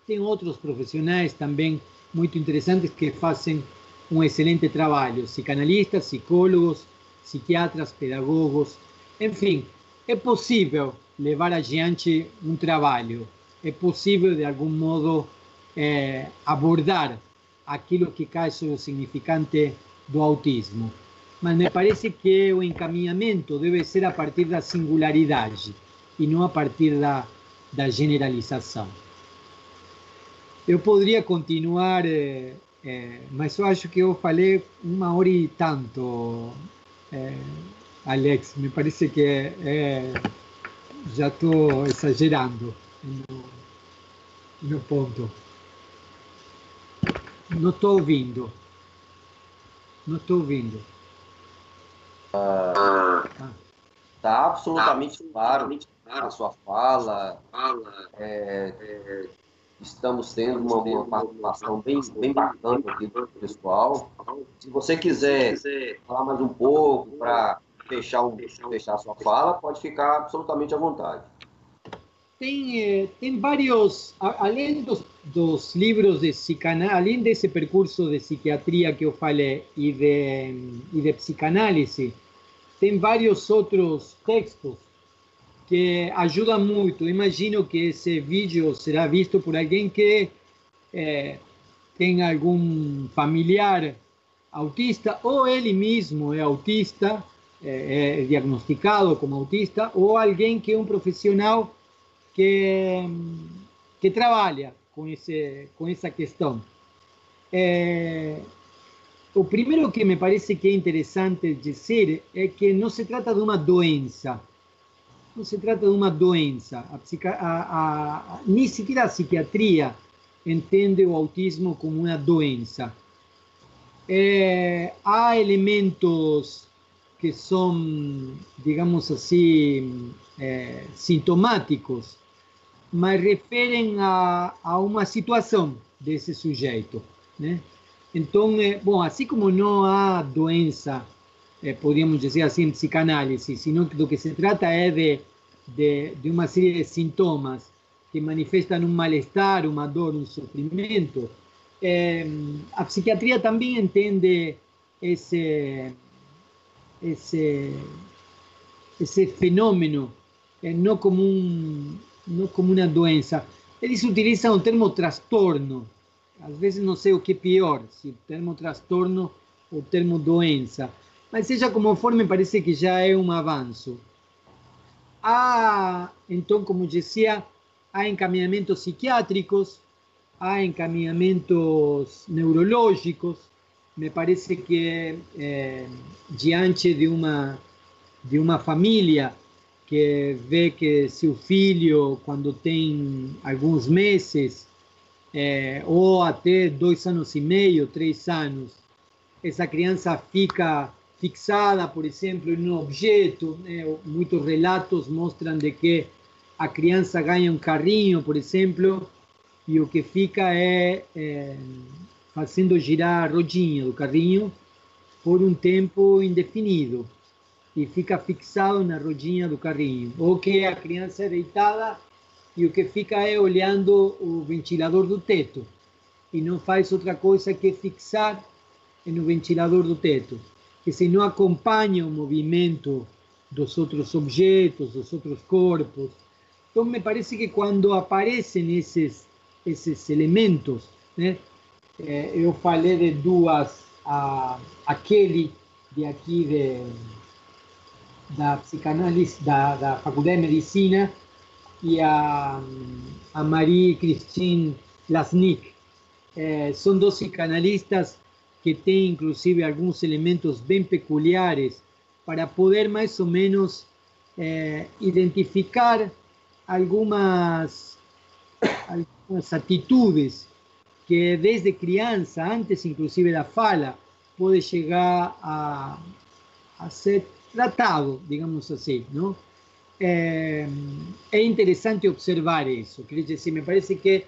Tem outros profissionais também muito interessantes que fazem um excelente trabalho, psicanalistas, psicólogos, psiquiatras, pedagogos, enfim, é possível levar adiante um trabalho, é possível de algum modo é, abordar aquilo que cai sobre o significante do autismo. Mas me parece que o encaminhamento deve ser a partir da singularidade e não a partir da, da generalização. Eu poderia continuar é, é, mas eu acho que eu falei uma hora e tanto, é, Alex. Me parece que é, já estou exagerando. no ponto. Não estou ouvindo. Não estou ouvindo. Está ah, tá absolutamente claro a sua fala. É, é, estamos tendo uma, uma participação bem, bem bacana aqui do pessoal. Se você quiser falar mais um pouco para fechar, um, fechar a sua fala, pode ficar absolutamente à vontade. Tem, eh, tem vários, além dos, dos livros de psicanálise, além desse percurso de psiquiatria que eu falei e de, e de psicanálise, tem vários outros textos que ajuda muito. Imagino que esse vídeo será visto por alguém que é, tem algum familiar autista, ou ele mesmo é autista, é, é diagnosticado como autista, ou alguém que é um profissional que, que trabalha com, esse, com essa questão. É, o primeiro que me parece que é interessante dizer é que não se trata de uma doença, não se trata de uma doença. A a, a, nem sequer a psiquiatria entende o autismo como uma doença. É, há elementos que são, digamos assim, é, sintomáticos, mas referem a, a uma situação desse sujeito. Né? Então, é, bom, assim como não há doença eh, podríamos dizer assim, em psicanálise, sino que do que se trata é de, de, de uma série de sintomas que manifestam um mal-estar, uma dor, um sofrimento. Eh, a psiquiatria também entende esse, esse, esse eh, como um, não como uma doença. Eles utilizam o termo transtorno. Às vezes não sei o que é pior, se o termo transtorno ou o termo doença. Mas seja como for, me parece que já é um avanço. Há, então, como dizia, há encaminhamentos psiquiátricos, há encaminhamentos neurológicos. Me parece que é, diante de uma de uma família que vê que seu filho, quando tem alguns meses, é, ou até dois anos e meio, três anos, essa criança fica fixada, por exemplo, em um objeto. Né? Muitos relatos mostram de que a criança ganha um carrinho, por exemplo, e o que fica é, é fazendo girar a rodinha do carrinho por um tempo indefinido e fica fixado na rodinha do carrinho. Ou que a criança é deitada e o que fica é olhando o ventilador do teto e não faz outra coisa que fixar no ventilador do teto que se não acompanha o movimento dos outros objetos, dos outros corpos. Então, me parece que quando aparecem esses, esses elementos, né, eh, eu falei de duas, a, a Kelly, de aqui de, da psicanálise, da, da Faculdade de Medicina, e a, a Marie-Christine Lasnik. Eh, são dois psicanalistas que tem inclusive alguns elementos bem peculiares para poder mais ou menos eh, identificar algumas, algumas atitudes que desde criança, antes inclusive da fala, pode chegar a, a ser tratado, digamos assim, não? É, é interessante observar isso. Quer dizer, me parece que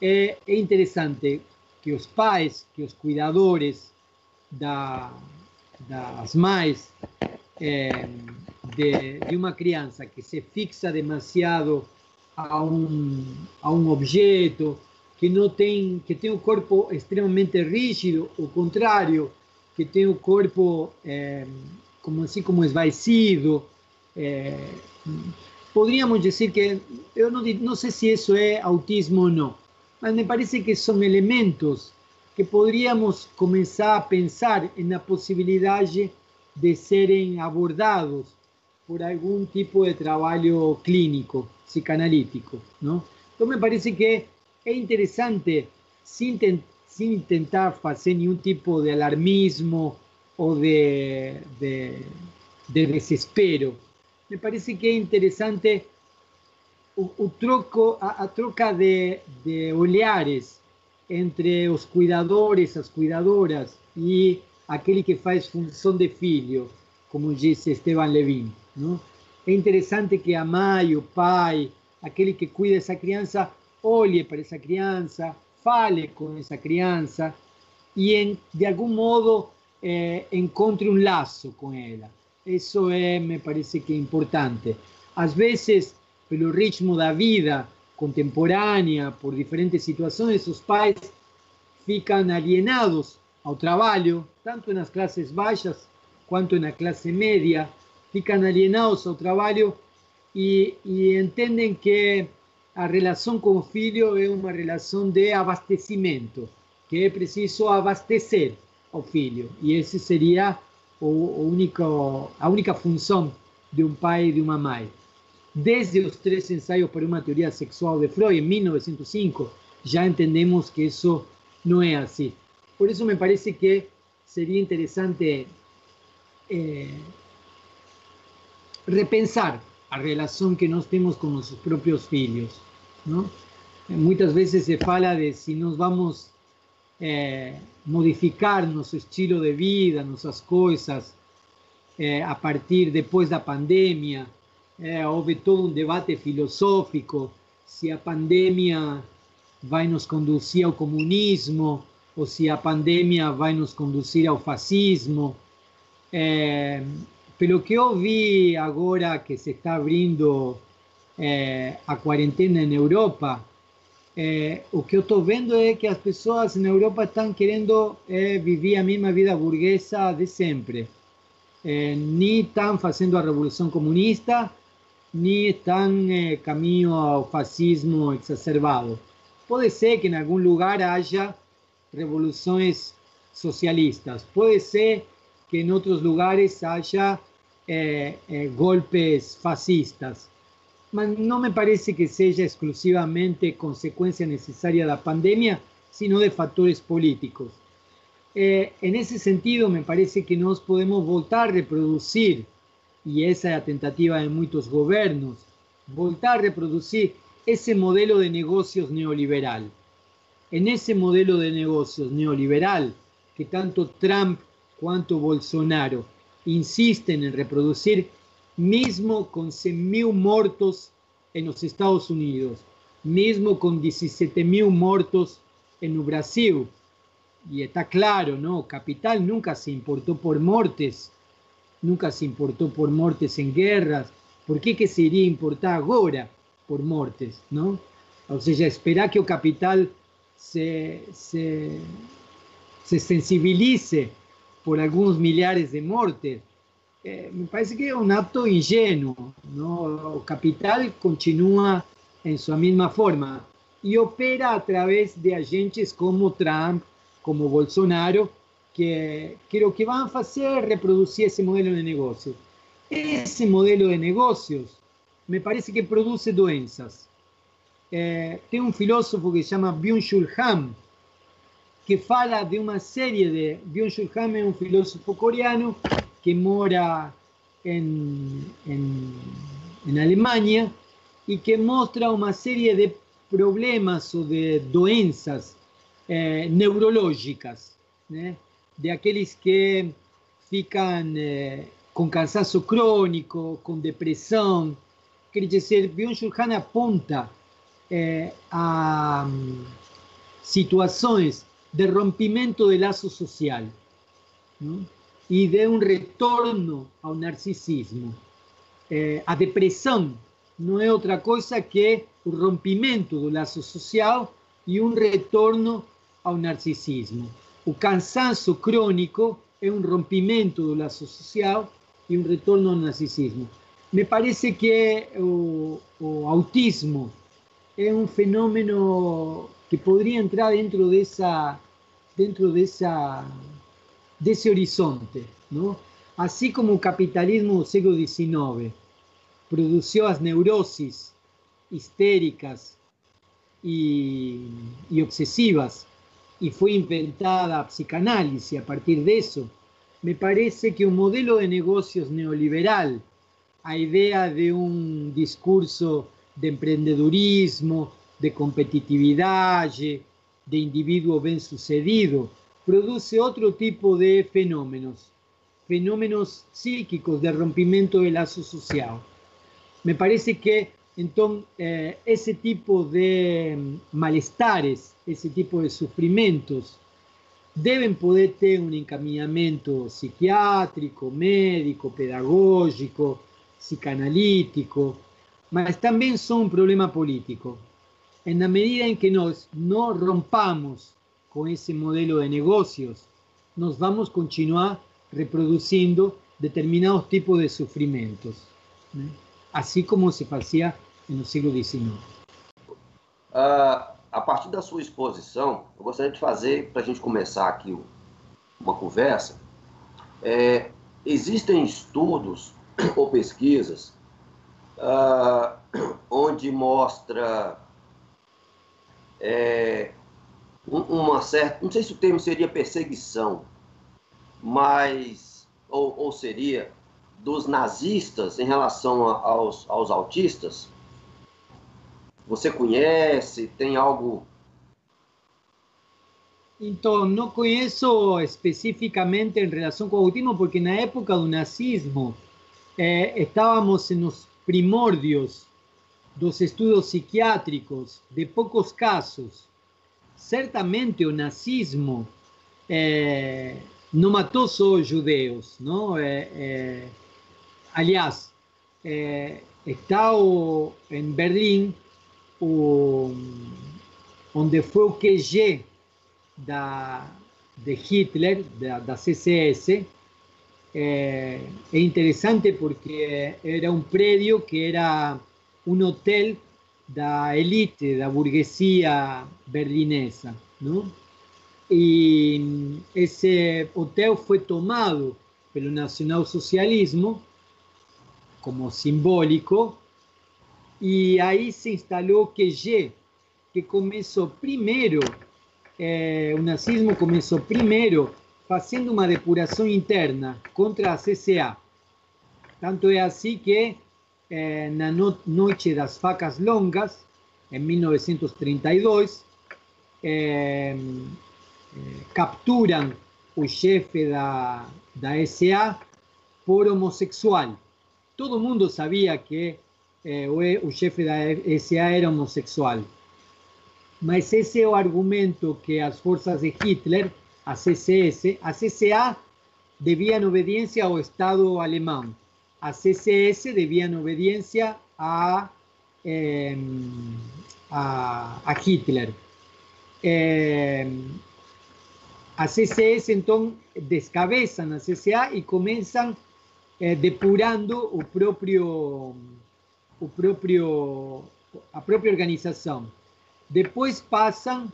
é, é interessante que os pais, que os cuidadores da, das mães é, de, de, uma criança que se fixa demasiado a um, a um objeto, que não tem, que tem o corpo extremamente rígido, o contrário, que tem o corpo é, como assim como esvaecido, é, podríamos decir que, yo no, sé si eso es autismo o no, pero me parece que son elementos que podríamos comenzar a pensar en la posibilidad de serem abordados por algún tipo de trabajo clínico, psicanalítico. ¿no? Entonces me parece que es interesante, sin, intentar hacer ningún tipo de alarmismo o de desespero, me parece que é interessante o, troco, a, a troca de, de, olhares entre os cuidadores, as cuidadoras e aquele que faz função de filho, como disse Esteban Levin. Não? É interessante que a mãe, o pai, aquele que cuida dessa criança, olhe para essa criança, fale com essa criança e, em, de algum modo, eh, encontre um laço com ela. Isso é, me parece que importante. Às vezes, pelo ritmo da vida contemporânea, por diferentes situações, os pais ficam alienados ao trabalho, tanto nas classes baixas quanto na classe média, ficam alienados ao trabalho e, e entendem que a relação com o filho é uma relação de abastecimento, que é preciso abastecer ao filho. E esse seria o, único, a única função de um pai e de uma mãe. Desde os três ensaios para uma teoria sexual de Freud, em 1905, já entendemos que isso não é assim. Por isso me parece que seria interessante é, repensar a relação que nós temos com nossos próprios filhos. Não? Muitas vezes se fala de se nós vamos é, modificar nosso estilo de vida, nossas coisas, é, a partir depois da pandemia. É, houve todo um debate filosófico se a pandemia vai nos conduzir ao comunismo ou se a pandemia vai nos conduzir ao fascismo. É, pelo que eu vi agora que se está abrindo é, a quarentena na Europa, é, o que eu estou vendo é que as pessoas na Europa estão querendo é, viver a mesma vida burguesa de sempre. É, nem estão fazendo a revolução comunista, nem estão caminho ao fascismo exacerbado. Pode ser que em algum lugar haja revoluções socialistas, pode ser que em outros lugares haja golpes fascistas não me parece que seja exclusivamente consequência necessária da pandemia, sino de fatores políticos. Eh, en ese sentido, me parece que nós podemos voltar a reproduzir, e essa é a tentativa de muitos governos, voltar a reproduzir esse modelo de negócios neoliberal. En ese modelo de negocios neoliberal que tanto Trump quanto Bolsonaro insisten en reproducir, mismo con 100.000 muertos en los Estados Unidos, mismo con 17.000 muertos en Brasil. Y está claro, ¿no? Capital nunca se importó por muertes, nunca se importó por muertes en guerras. ¿Por qué que se iría a importar ahora por muertes, no? O sea, esperar que el capital se, se, se sensibilice por algunos millares de muertes é, me parece que é um ato ingênuo. Não? O capital continua em sua mesma forma e opera através de agentes como Trump, como Bolsonaro, que, que o que vão fazer é reproduzir esse modelo de negócio. Esse modelo de negócios me parece que produz doenças. É, tem um filósofo que se chama Byung-Chul Han, que fala de uma série de... Byung-Chul Han é um filósofo coreano que mora en, en, Alemania y que muestra una serie de problemas o de doenças eh, neurológicas, de aquellos que fican eh, con cansancio crónico, con depresión. Quiere decir, Byung-Chul apunta eh, a um, situaciones de rompimiento del lazo social. ¿no? E de um retorno ao narcisismo. É, a depressão não é outra coisa que o rompimento do laço social e um retorno ao narcisismo. O cansaço crônico é um rompimento do laço social e um retorno ao narcisismo. Me parece que o, o autismo é um fenômeno que poderia entrar dentro dessa dentro dessa de ese horizonte. ¿no? Así como el capitalismo del siglo XIX produció las neurosis histéricas y, obsesivas y fue inventada a psicanálisis a partir de eso, me parece que un modelo de negocios neoliberal, a idea de un discurso de emprendedurismo, de competitividad, de individuo bien sucedido, produce otro tipo de fenómenos, fenómenos psíquicos de rompimiento del lazo social. Me parece que entonces eh, ese tipo de mm, malestares, ese tipo de sufrimientos, deben poder tener un encaminamiento psiquiátrico, médico, pedagógico, psicanalítico, mas también son un problema político. En la medida en que nos no rompamos com esse modelo de negócios, nós vamos continuar reproduzindo determinados tipos de sofrimentos, né? assim como se fazia no século XIX. Uh, a partir da sua exposição, eu gostaria de fazer, para a gente começar aqui uma conversa, é, existem estudos ou pesquisas uh, onde mostra é, uma certa, não sei se o termo seria perseguição, mas, ou, ou seria, dos nazistas em relação aos, aos autistas, você conhece? Tem algo? Então, não conheço especificamente em relação com o autismo, porque na época do nazismo eh, estávamos nos primórdios dos estudos psiquiátricos de poucos casos. Certamente o nazismo eh, não matou só os judeus? Eh, aliás, está o, em Berlim o, onde foi de Hitler, da, da CCS, é, é, interessante porque era um prédio que era um hotel da elite, da burguesia berlinesa. Não? E esse hotel foi tomado pelo nacionalsocialismo como simbólico e aí se instalou o QG, que começou primeiro, o nazismo começou primeiro fazendo uma depuração interna contra a CCA. Tanto é assim que é, na no Noite das Facas Longas, em 1932, é, capturam o chefe da, da SA por homossexual. Todo mundo sabia que eh, o, chefe da SA era homossexual. Mas esse é o argumento que as forças de Hitler, a CCS, a CCA deviam obediência ao Estado alemão, a CCS deviam obediência a, eh, a, a, Hitler. Eh, a CCS então descabeçam a CCA e começam eh, depurando o próprio o próprio, a própria organização. Depois passam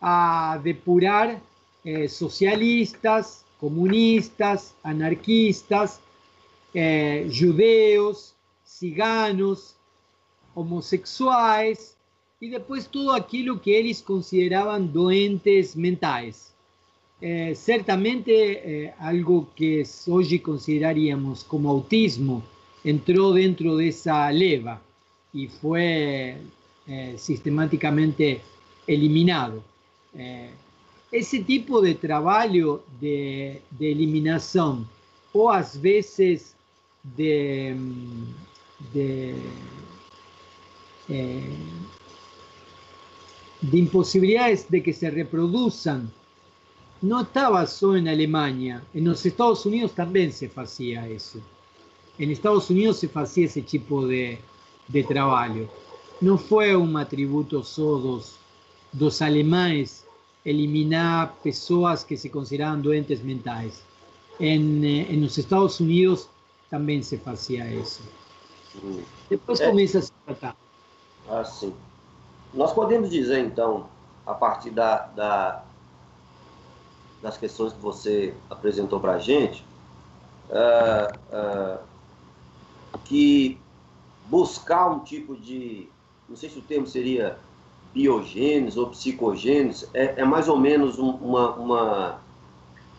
a depurar eh, socialistas, comunistas, anarquistas, eh, judeus, ciganos, homossexuais e depois tudo aquilo que eles consideravam doentes mentais. Eh, certamente eh, algo que hoje consideraríamos como autismo entró dentro de esa leva y fue eh, sistemáticamente eliminado. Ese tipo de trabajo de, de, eliminación o a veces de, de, eh, de imposibilidades de que se reproduzcan no estaba solo en Alemania, en los Estados Unidos también se hacía eso. En Estados Unidos se hacía ese tipo de, de trabajo. No fue un atributo só dos, dos alemães eliminar pessoas que se consideraban doentes mentais. En, eh, en los Estados Unidos también se hacía eso. Depois é, começa a se tratar. Ah, sim. Nós podemos dizer, então, a partir da, da das questões que você apresentou para a gente, uh, uh, que buscar um tipo de, não sei se o termo seria biogênese ou psicogênese, é, é mais ou menos um, uma, uma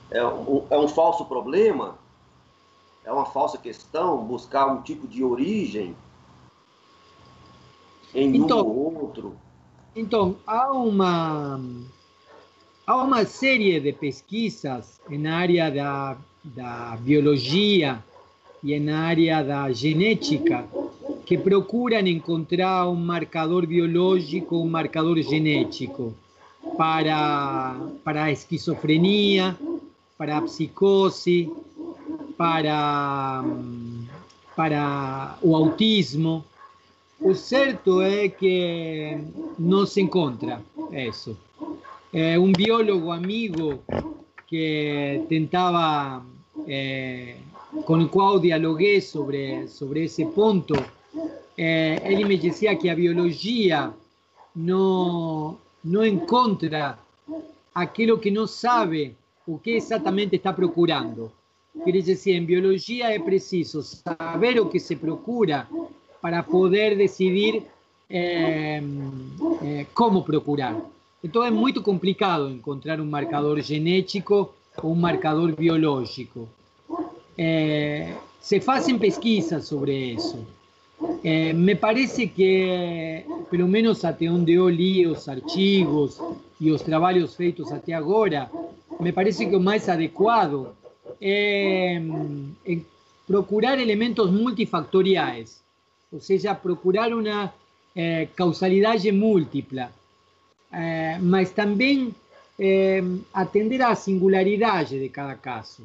é, um, é um falso problema, é uma falsa questão, buscar um tipo de origem? em então, um ou outro? Então, há uma, há uma série de pesquisas na área da, da biologia e na área da genética que procuram encontrar um marcador biológico, um marcador genético para, para a esquizofrenia, para a psicose, para, para o autismo. O certo é que não se encontra isso. É um biólogo amigo que tentava, é, com o qual dialoguei sobre, sobre esse ponto, é, ele me dizia que a biologia não, não encontra aquilo que não sabe o que exatamente está procurando. Quer dizer, em biologia é preciso saber o que se procura para poder decidir é, é, como procurar. Então é muito complicado encontrar um marcador genético ou um marcador biológico. É, se fazem pesquisas sobre isso. me parece que, pelo menos até onde eu li os artigos e os trabalhos feitos até agora, me parece que o mais adequado é procurar elementos multifactoriais, ou seja, procurar uma é, causalidade múltipla, é, mas também é, atender à singularidade de cada caso.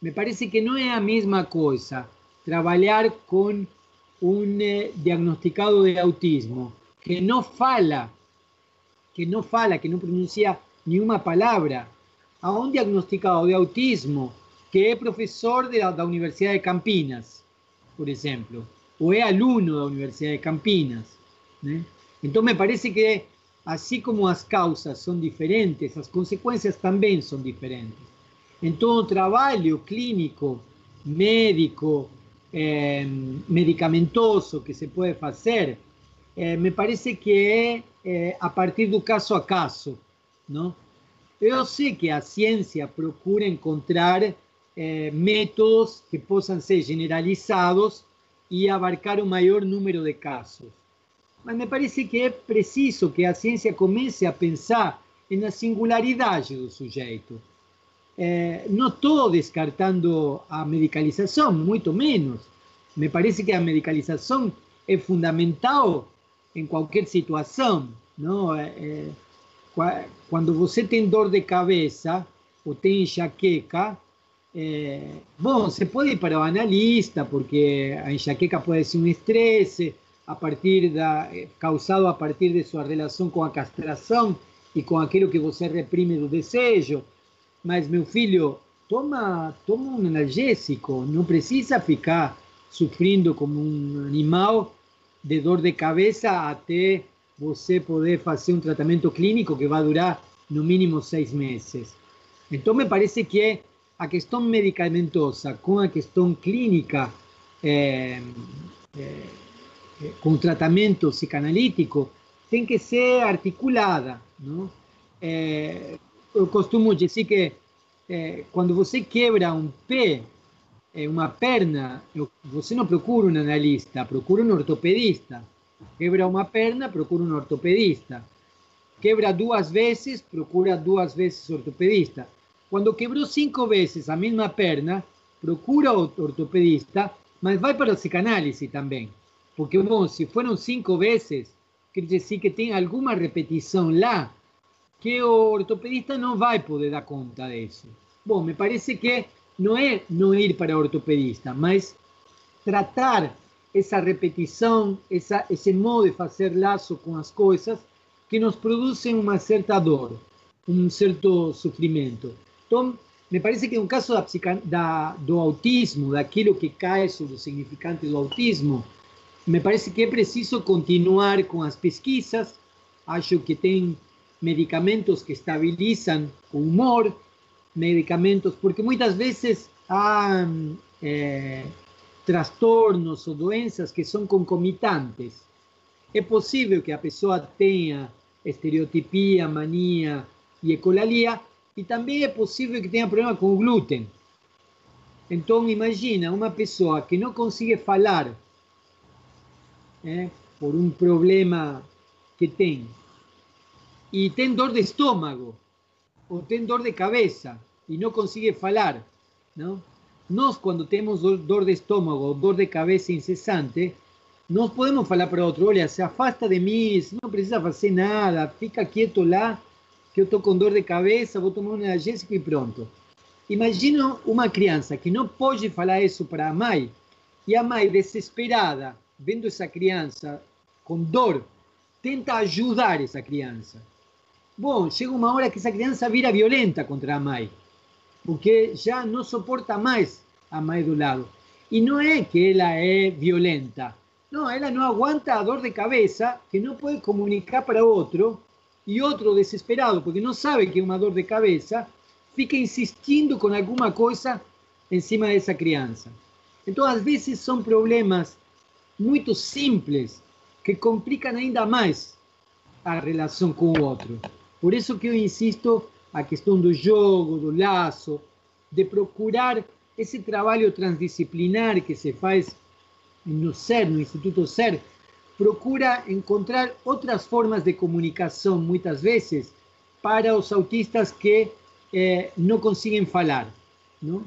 Me parece que não é a mesma coisa trabalhar com um é, diagnosticado de autismo que não fala, que não fala, que não pronuncia nenhuma palavra, a un diagnosticado de autismo que é professor de, da Universidade de Campinas, por exemplo, ou é aluno da Universidade de Campinas. ¿eh? Né? Então, me parece que, assim como as causas são diferentes, as consequências também são diferentes. Então, o trabalho clínico, médico, eh, medicamentoso que se pode fazer, eh, me parece que é eh, a partir do caso a caso. Não? Eu sei que a ciência procura encontrar eh, métodos que puedan ser generalizados y abarcar un mayor número de casos. Mas me parece que es preciso que a ciencia comience a pensar en la singularidad del sujeto. Eh, no estoy descartando a medicalización, mucho menos. Me parece que la medicalización es fundamental en cualquier situación. ¿no? Eh, quando você tem dor de cabeça ou tem enxaqueca, é, bom, você pode ir para o analista, porque a enxaqueca pode ser um estresse a partir da, é, causado a partir de sua relação com a castração e com aquilo que você reprime do desejo. Mas, meu filho, toma, toma um analgésico, não precisa ficar sofrendo como um animal de dor de cabeça até você poder fazer um tratamento clínico que vai durar no mínimo seis meses. Então, me parece que a questão medicamentosa com a questão clínica, é, é, com tratamento psicanalítico, tem que ser articulada. Não? É, eu costumo dizer que quando você quebra um pé, uma perna, você não procura um analista, procura um ortopedista. Quebra uma perna, procura um ortopedista. Quebra duas vezes, procura duas vezes ortopedista. Quando quebrou cinco vezes a mesma perna, procura o ortopedista, mas vai para a psicanálise também. Porque, bom, se foram cinco vezes, quer dizer que tem alguma repetição lá que o ortopedista não vai poder dar conta disso. Bom, me parece que não é não ir para o ortopedista, mas tratar esa repetición, esa, ese modo de hacer lazo con las cosas que nos producen una cierta dor, un cierto sufrimiento. Entonces, me parece que en un caso da, da, do autismo, daquilo que cae sobre o significante do autismo, me parece que é preciso continuar com as pesquisas. Acho que tem medicamentos que estabilizam o humor, medicamentos, porque muitas vezes há é, trastornos ou doenças que são concomitantes. É possível que a pessoa tenha estereotipia, mania e ecolalia, e também é possível que tenha problema com glúten. Então, imagina uma pessoa que não consegue falar, por um problema que tem e tem dor de estômago ou tem dor de cabeça e não consegue falar, não? Nós, quando temos dor de estômago ou dor de cabeça incessante, nós podemos falar para outro, olha, se afasta de mim, não precisa fazer nada, fica quieto lá, que eu estou com dor de cabeça, vou tomar um analgésico e pronto. Imagina uma criança que não pode falar isso para a mãe, e a mãe desesperada, vendo essa criança com dor, tenta ajudar essa criança. Bom, chega uma hora que essa criança vira violenta contra a mãe porque já não suporta mais a mãe do lado. E não é que ela é violenta, não, ela não aguanta a dor de cabeça que não pode comunicar para outro, e outro desesperado, porque não sabe que é uma dor de cabeça, fica insistindo com alguma coisa em cima dessa criança. Então, às vezes, são problemas muito simples que complicam ainda mais a relação com o outro. Por isso que eu insisto a questão do jogo, do laço, de procurar esse trabalho transdisciplinar que se faz no SER, no Instituto SER, procura encontrar outras formas de comunicação, muitas vezes, para os autistas que eh, não conseguem falar. Não?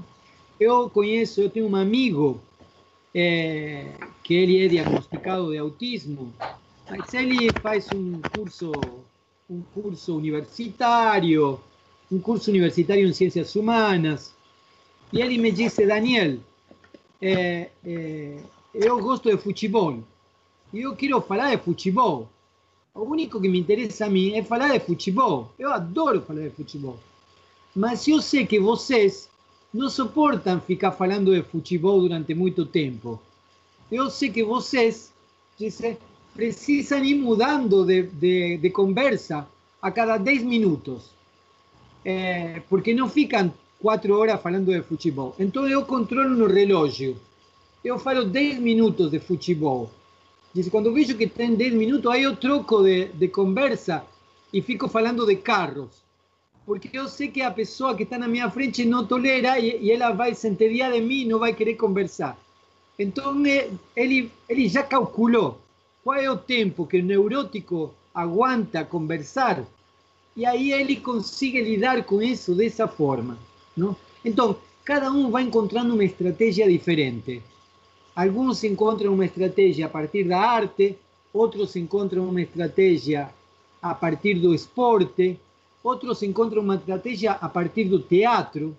Eu conheço, eu tenho amigo eh, que ele é diagnosticado de autismo, mas ele faz um curso, um curso universitário, um curso universitário em ciências humanas. E ele me disse, Daniel, é, eu gosto de futebol. Eu quero falar de futebol. O único que me interessa a mim é falar de futebol. Eu adoro falar de futebol. Mas eu sei que vocês não suportam ficar falando de futebol durante muito tempo. Eu sei que vocês disse, precisam ir mudando de, de, de conversa a cada 10 minutos é, porque não ficam quatro horas falando de futebol. Então eu controlo no relógio. Eu falo 10 minutos de futebol. Diz, quando vejo que tem 10 minutos, aí eu troco de, de conversa e fico falando de carros. Porque eu sei que a pessoa que está na minha frente não tolera e, e ela vai se entediar de mim e não vai querer conversar. Então ele, ele já calculou qual é o tempo que o neurótico aguanta conversar e aí ele consegue lidar com isso dessa forma. Não? Então, cada um vai encontrando uma estratégia diferente. Alguns encontram uma estratégia a partir da arte, outros encontram uma estratégia a partir do esporte, outros encontram uma estratégia a partir do teatro.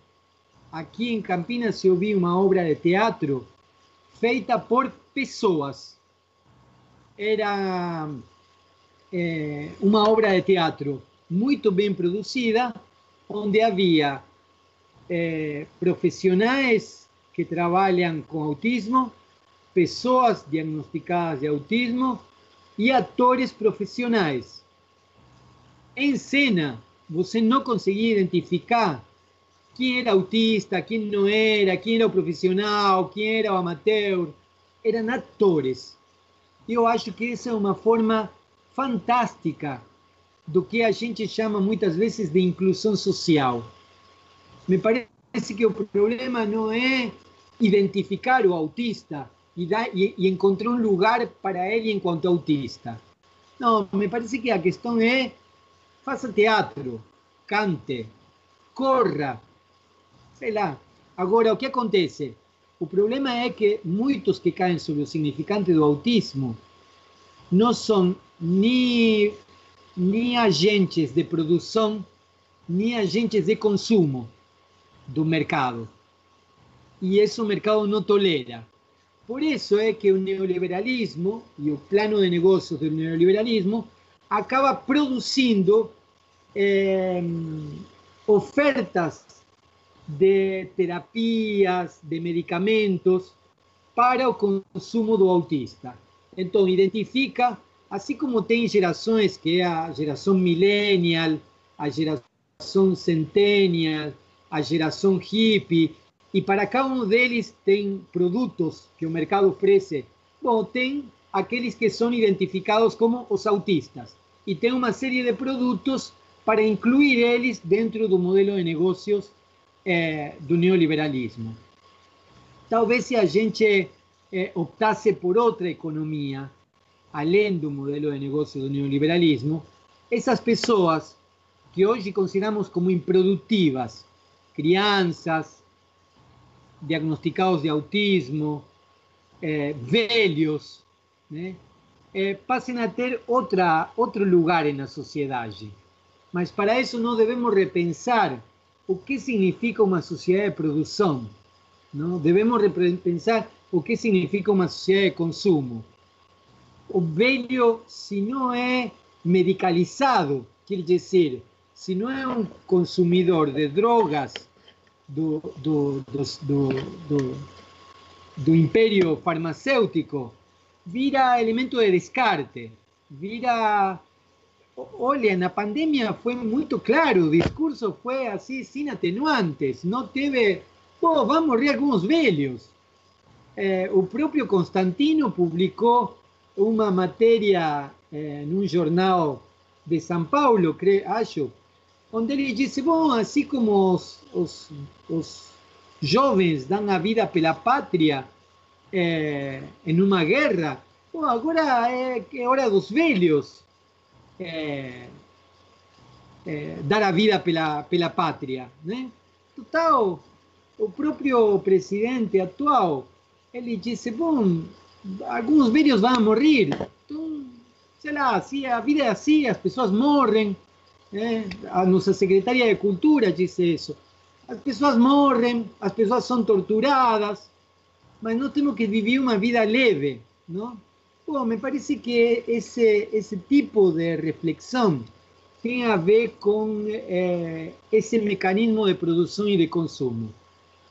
Aqui em Campinas eu vi uma obra de teatro feita por pessoas. Era é, uma obra de teatro muito bem produzida, onde havia é, profissionais que trabalham com autismo, pessoas diagnosticadas de autismo e atores profissionais. Em cena, você não conseguia identificar quem era autista, quem não era, quem era o profissional, quem era o amateur. Eram atores. Eu acho que essa é uma forma fantástica do que a gente chama muitas vezes de inclusão social. Me parece que o problema não é identificar o autista dar, e, e encontrar um lugar para ele enquanto autista. Não, me parece que a questão é faça teatro, cante, corra, sei lá. Agora, o que acontece? O problema é que muitos que caem sobre o significante do autismo não são nem nem agentes de produção, nem agentes de consumo do mercado. E isso o mercado não tolera. Por isso é que o neoliberalismo e o plano de negócios do neoliberalismo acaba produzindo eh, ofertas de terapias, de medicamentos para o consumo do autista. Então, identifica Assim como tem gerações, que é a geração millennial, a geração centennial, a geração hippie, e para cada um deles tem produtos que o mercado oferece. Bom, tem aqueles que são identificados como os autistas. E tem uma série de produtos para incluir eles dentro do modelo de negócios eh, do neoliberalismo. Talvez se a gente eh, optasse por outra economia, além do modelo de negócio do neoliberalismo, essas pessoas que hoje consideramos como improdutivas, crianças, diagnosticados de autismo, eh, velhos, né? eh, passem a ter outra, outro lugar na sociedade. Mas para isso nós devemos repensar o que significa uma sociedade de produção. Não? Devemos repensar o que significa uma sociedade de consumo. O velho, se não é medicalizado, quer dizer, se não é um consumidor de drogas do, do, do, do, do império farmacêutico, vira elemento de descarte, vira Olha, na pandemia foi muito claro, o discurso foi assim, sem atenuantes, não teve. Pô, vão morrer alguns velhos. É, o próprio Constantino publicou uma matéria é, num jornal de São Paulo, creio, acho, onde ele disse: bom, assim como os, os, os jovens dão a vida pela pátria é, em uma guerra, bom, agora é, é hora dos velhos é, dar a vida pela, pela pátria. Né? Total, o próprio presidente atual, ele disse, bom, alguns velhos vão morrer, então, sei lá, se a vida é assim, as pessoas morrem, né? a nossa secretária de Cultura disse isso, as pessoas morrem, as pessoas são torturadas, mas nós temos que viver uma vida leve, não? Bom, me parece que esse, esse tipo de reflexão tem a ver com é, esse mecanismo de produção e de consumo.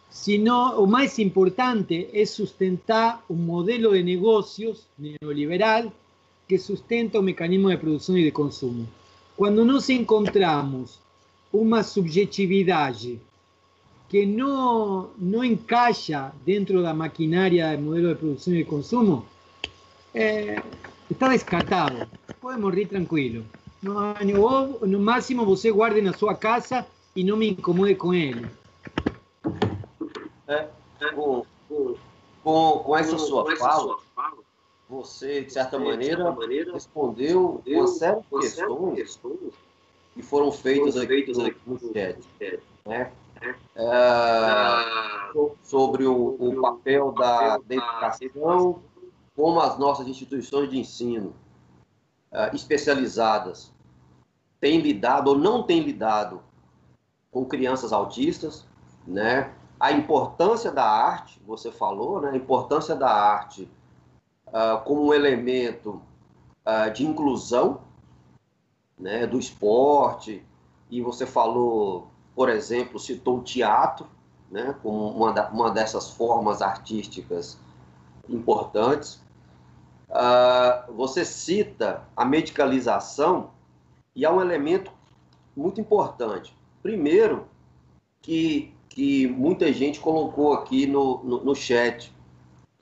Sino, o mais importante é sustentar um modelo de negócios neoliberal que sustenta o mecanismo de produção e de consumo. Quando nós encontramos uma subjetividade que não, não encaixa dentro da maquinária do modelo de produção e de consumo, é, está descartado. Pode morrer tranquilo. No, no, no máximo você guarde na sua casa e não me incomode com ele. É, com, com, com essa sua fala, você, de certa maneira, respondeu uma série de questões que foram feitas aqui no chat. Né? É, sobre o, o papel da educação como as nossas instituições de ensino uh, especializadas têm lidado ou não têm lidado com crianças autistas, né? A importância da arte, você falou, né? A importância da arte uh, como um elemento uh, de inclusão, né? Do esporte e você falou, por exemplo, citou o teatro, né? Como uma, da, uma dessas formas artísticas importantes. Uh, você cita a medicalização e há um elemento muito importante. Primeiro, que, que muita gente colocou aqui no, no, no chat,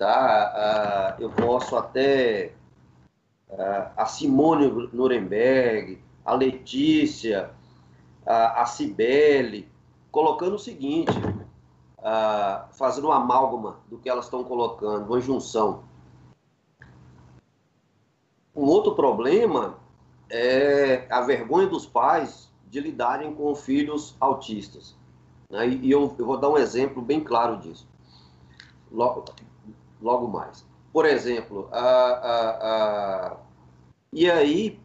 tá? Uh, eu posso até uh, a Simone Nuremberg, a Letícia, a, a Cibele, colocando o seguinte, fazendo uma amálgama do que elas estão colocando, uma junção um outro problema é a vergonha dos pais de lidarem com filhos autistas. Né? E eu, eu, vou dar um exemplo bem claro disso. Logo, mais. Por exemplo, a, a, a... e aí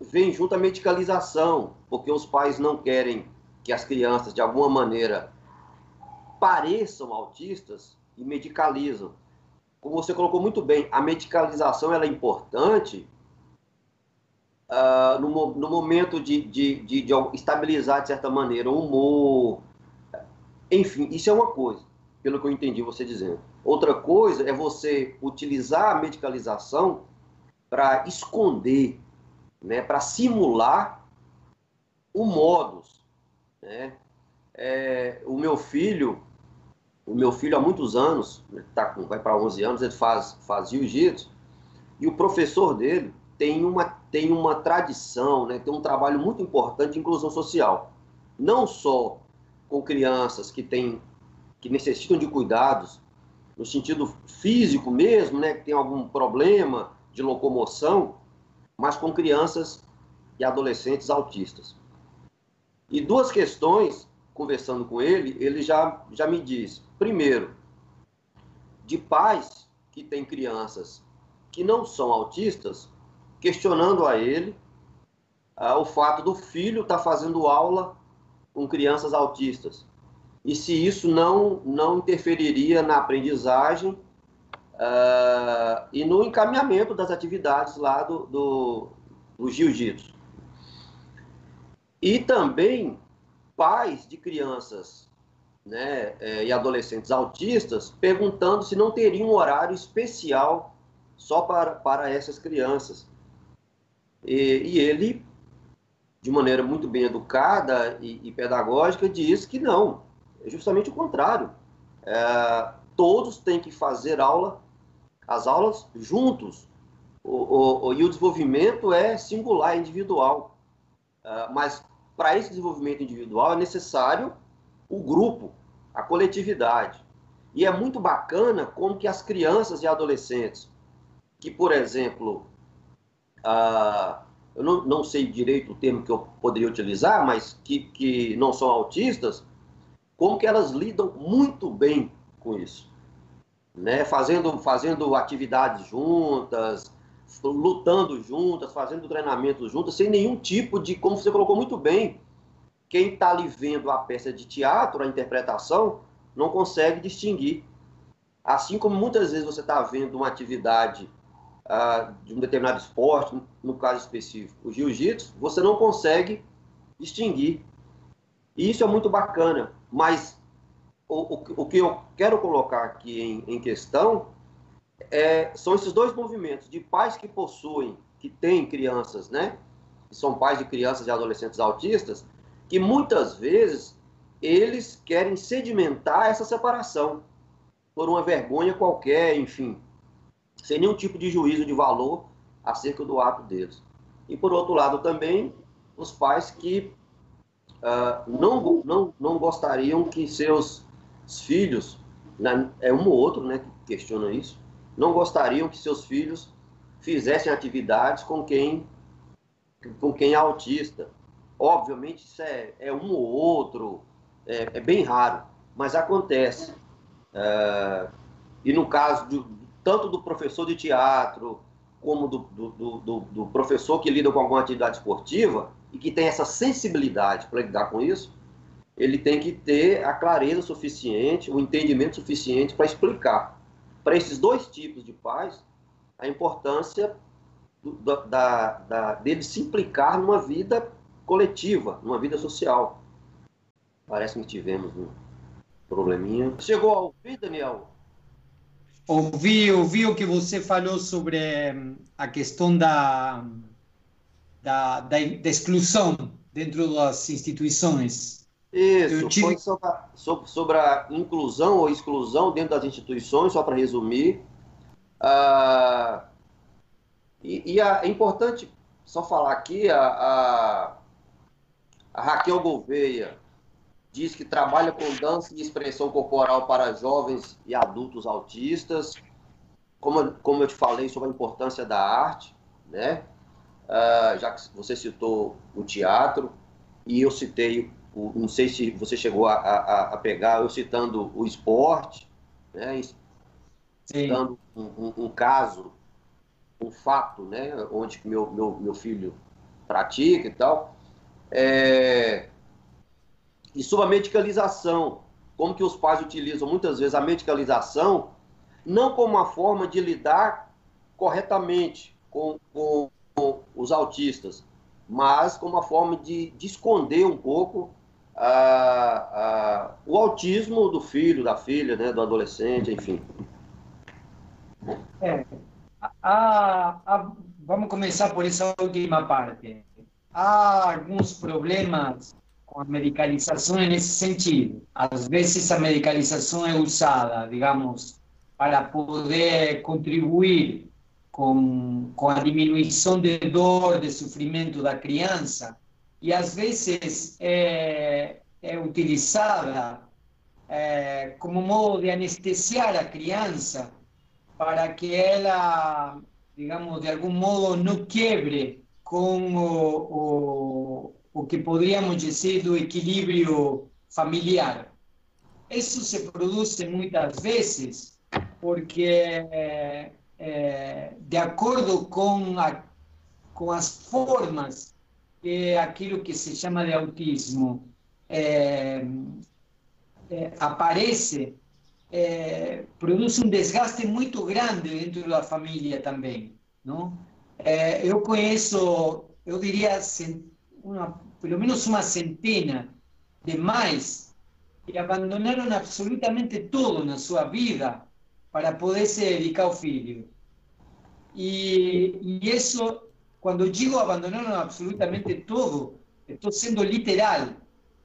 vem junto a medicalização, porque os pais não querem que as crianças, de alguma maneira, pareçam autistas e medicalizam como você colocou muito bem, a medicalização ela é importante uh, no, no, momento de, de, de, de, estabilizar, de certa maneira, o humor. Enfim, isso é uma coisa, pelo que eu entendi você dizendo. Outra coisa é você utilizar a medicalização para esconder, né, para simular o modus. Né? É, o meu filho, o meu filho, há muitos anos, tá com, vai para 11 anos, ele faz, faz jiu-jitsu, e o professor dele tem uma, tem uma tradição, né, tem um trabalho muito importante de inclusão social. Não só com crianças que, têm, que necessitam de cuidados, no sentido físico mesmo, né, que tem algum problema, de locomoção, mas com crianças e adolescentes autistas. E duas questões, conversando com ele, ele já, já me diz. Primeiro, de pais que têm crianças que não são autistas, questionando a ele ah, o fato do filho estar tá fazendo aula com crianças autistas e se isso não, não interferiria na aprendizagem uh, e no encaminhamento das atividades lá do, do, do jiu-jitsu. E também pais de crianças né, é, e adolescentes autistas perguntando se não teria um horário especial só para, para essas crianças. E, e ele, de maneira muito bem educada e, e pedagógica, diz que não, é justamente o contrário. É, todos têm que fazer aula, as aulas juntos. O, o, e o desenvolvimento é singular, individual. É, mas para esse desenvolvimento individual é necessário o grupo, a coletividade. E é muito bacana como que as crianças e adolescentes, que, por exemplo, ah, eu não, não, sei direito o termo que eu poderia utilizar, mas que, que não são autistas, como que elas lidam muito bem com isso. Né? Fazendo, fazendo atividades juntas, lutando juntas, fazendo treinamento juntas, sem nenhum tipo de, como você colocou muito bem, quem está ali vendo a peça de teatro, a interpretação, não consegue distinguir. Assim como muitas vezes você está vendo uma atividade uh, de um determinado esporte, no caso específico, o jiu-jitsu, você não consegue distinguir. E isso é muito bacana, mas o, o, o que eu quero colocar aqui em, em questão é, são esses dois movimentos de pais que possuem, que têm crianças, né? Que são pais de crianças e adolescentes autistas, que muitas vezes eles querem sedimentar essa separação por uma vergonha qualquer, enfim, sem nenhum tipo de juízo de valor acerca do ato deles. E por outro lado também os pais que uh, não, não, não gostariam que seus filhos, né, é um ou outro né, que questiona isso, não gostariam que seus filhos fizessem atividades com quem, com quem é autista. Obviamente, isso é, é um ou outro, é, é bem raro, mas acontece. Uh, e no caso de, tanto do professor de teatro, como do, do, do, do professor que lida com alguma atividade esportiva, e que tem essa sensibilidade para lidar com isso, ele tem que ter a clareza suficiente, o entendimento suficiente para explicar para esses dois tipos de pais a importância do, da, da, dele se implicar numa vida coletiva, numa vida social. Parece que tivemos um probleminha. Chegou a ouvir, Daniel? Ouvi, ouvi o que você falou sobre hum, a questão da da, da, da exclusão dentro das instituições. Isso, tive... foi sobre a, sobre, a, inclusão ou exclusão dentro das instituições, só para resumir. Ah, e, e a, é importante só falar aqui, a, a, a, Raquel Gouveia diz que trabalha com dança e expressão corporal para jovens e adultos autistas, como, como eu te falei sobre a importância da arte, né? Uh, já que você citou o teatro, e eu citei, o, não sei se você chegou a, a, a pegar, eu citando o esporte, né, citando um, um, um, caso, um fato, né, onde meu, meu, meu filho pratica e tal, é, e sobre a medicalização, como que os pais utilizam muitas vezes a medicalização não como uma forma de lidar corretamente com, com os autistas, mas como uma forma de, de esconder um pouco o autismo do filho, da filha, né, do adolescente, enfim. É, a, a, vamos começar por essa última parte. Há alguns problemas com a medicalização nesse sentido. Às vezes a medicalização é usada, digamos, para poder contribuir com, com a diminuição de dor, de sofrimento da criança, e às vezes é, é utilizada é, como modo de anestesiar a criança para que ela, digamos, de algum modo não quebre com o, o, o que poderíamos dizer do equilíbrio familiar. Isso se produz muitas vezes porque, é, é, de acordo com, a, com as formas que aquilo que se chama de autismo é, é, aparece, produz um desgaste muito grande dentro da família também. Não? Eu conheço, eu diria, uma, pelo menos uma centena de mais que abandonaram absolutamente tudo na sua vida para poder se dedicar ao filho. E, e isso, quando digo abandonaram absolutamente tudo, estou sendo literal.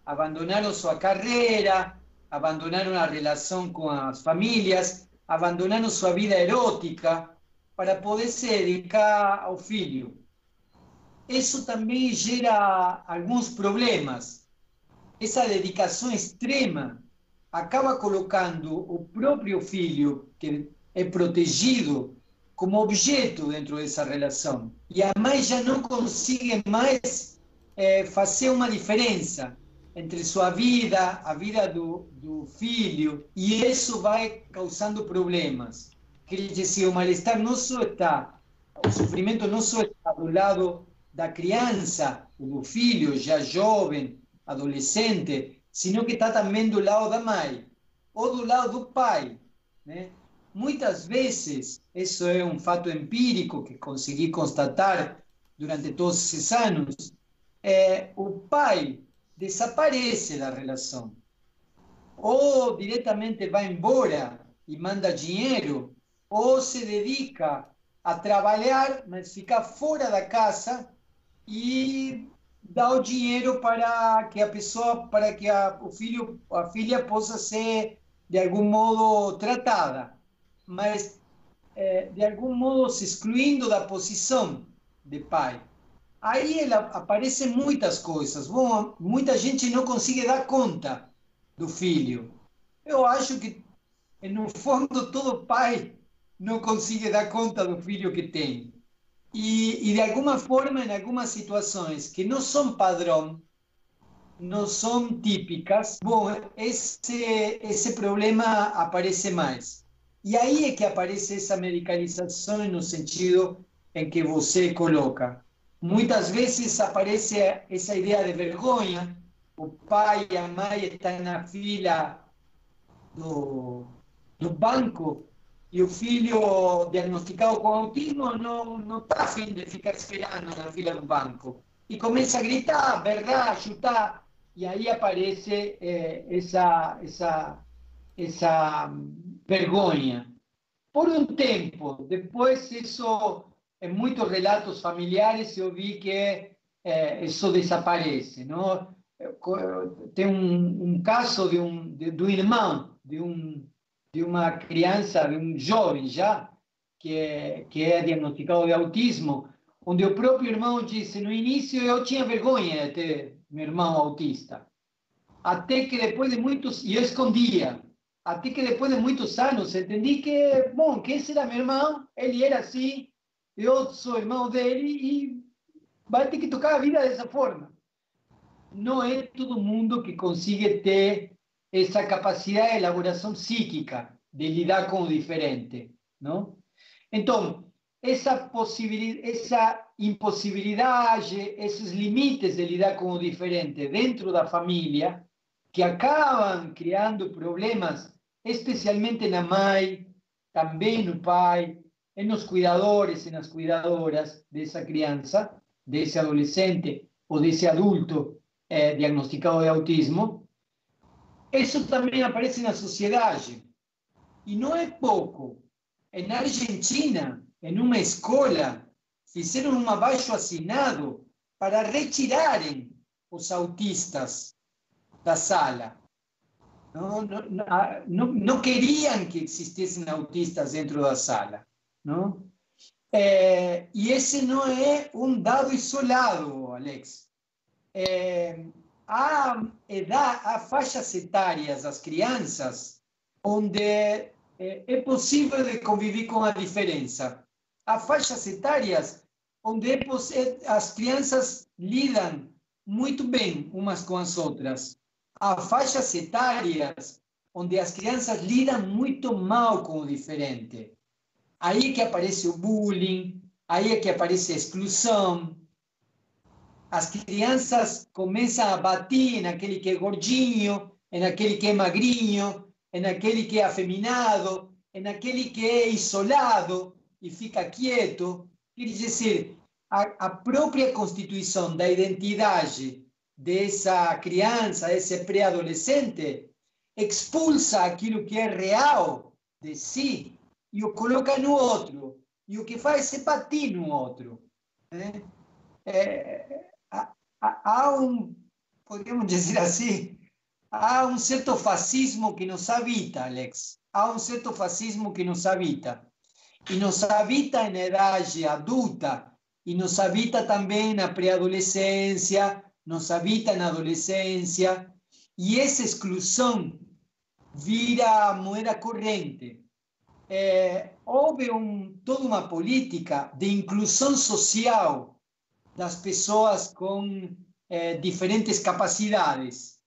Abandonaram sua carreira, abandonaram a relação com as famílias, abandonaram sua vida erótica para poder se dedicar ao filho. Isso também gera alguns problemas. Essa dedicação extrema acaba colocando o próprio filho, que é protegido, como objeto dentro dessa relação. E a mãe já não consegue mais é, fazer uma diferença entre sua vida, a vida do, do filho, e isso vai causando problemas. Quer dizer, o mal-estar não só está, o sofrimento não só está do lado da criança, do filho já jovem, adolescente, sino que está também do lado da mãe, ou do lado do pai. Né? Muitas vezes, isso é um fato empírico que consegui constatar durante todos esses anos, é, o pai desaparece da relação. Ou diretamente vai embora e manda dinheiro, ou se dedica a trabalhar, mas fica fora da casa e dá o dinheiro para que a pessoa, para que a, o filho, a filha possa ser de algum modo tratada, mas é, de algum modo se excluindo da posição de pai. Aí ela, aparecem muitas coisas. Bom, muita gente não consegue dar conta do filho. Eu acho que, no fundo, todo pai não consegue dar conta do filho que tem. E, e de alguma forma, em algumas situações que não são padrão, não são típicas, bom, esse, esse problema aparece mais. E aí é que aparece essa medicalização no sentido em que você coloca. Muitas vezes aparece essa ideia de vergonha. O pai e a mãe estão na fila do, do banco e o filho diagnosticado com autismo não, não está afim de ficar esperando na fila do banco. E começa a gritar, berrar, chutar. E aí aparece eh, essa, essa, essa vergonha. Por um tempo, depois isso em muitos relatos familiares eu vi que isso desaparece. Não? Tem um, um caso de um, de, do irmão de, um, de uma criança, de um jovem já, que é, que é diagnosticado de autismo, onde o próprio irmão disse: No início eu tinha vergonha de ter meu irmão autista. Até que depois de muitos. E eu escondia. Até que depois de muitos anos entendi que, bom, que esse era meu irmão, ele era assim, eu sou irmão dele e vai ter que tocar a vida dessa forma. Não é todo mundo que consiga ter essa capacidade de elaboração psíquica de lidar com o diferente, não? Então, essa possibilidade, essa impossibilidade, esses limites de lidar com o diferente dentro da família, que acabam criando problemas, especialmente na mãe, também no pai, en los cuidadores, en las cuidadoras de esa crianza, de ese adolescente o de ese adulto eh, diagnosticado de autismo, eso también aparece en na sociedade. E não é pouco. Na Argentina, em uma escola, fizeram um abaixo assinado para retirarem os autistas da sala. Não, não, não, ah, não queriam que existissem autistas dentro da sala. Não? É, eh, e esse não é um dado isolado, Alex. Eh, há, edad, há faixas etárias das crianças onde é, é possível de conviver com a diferença. Há faixas etárias onde as crianças lidam muito bem umas com as outras. Há faixas etárias onde as crianças lidam muito mal com o diferente. Aí é que aparece o bullying, aí é que aparece a exclusão. As crianças começam a bater naquele que é gordinho, naquele que é magrinho, naquele que é afeminado, naquele que é isolado e fica quieto. Quer dizer, a, a própria constituição da identidade dessa criança, desse pré-adolescente, expulsa aquilo que é real de si e o coloca no outro. E o que faz é bater no outro. Né? É, há, um, podemos dizer assim, há um certo fascismo que nos habita, Alex. Há um certo fascismo que nos habita. E nos habita na idade adulta, e nos habita também na pré-adolescência, nos habita na adolescência, e essa exclusão vira moeda corrente. É, houve um, toda uma política de inclusão social das pessoas com é, diferentes capacidades,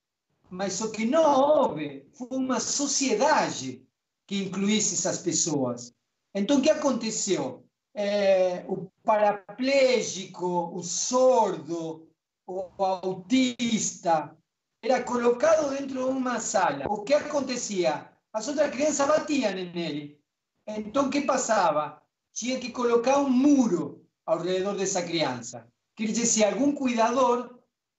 mas o que não houve foi uma sociedade que incluísse essas pessoas. Então, o que aconteceu? É, o paraplégico, o sordo, o autista, era colocado dentro de uma sala. O que acontecia? As outras crianças batiam nele. Então, o que passava? Tinha que colocar um muro ao redor dessa criança. Quer dizer, algum cuidador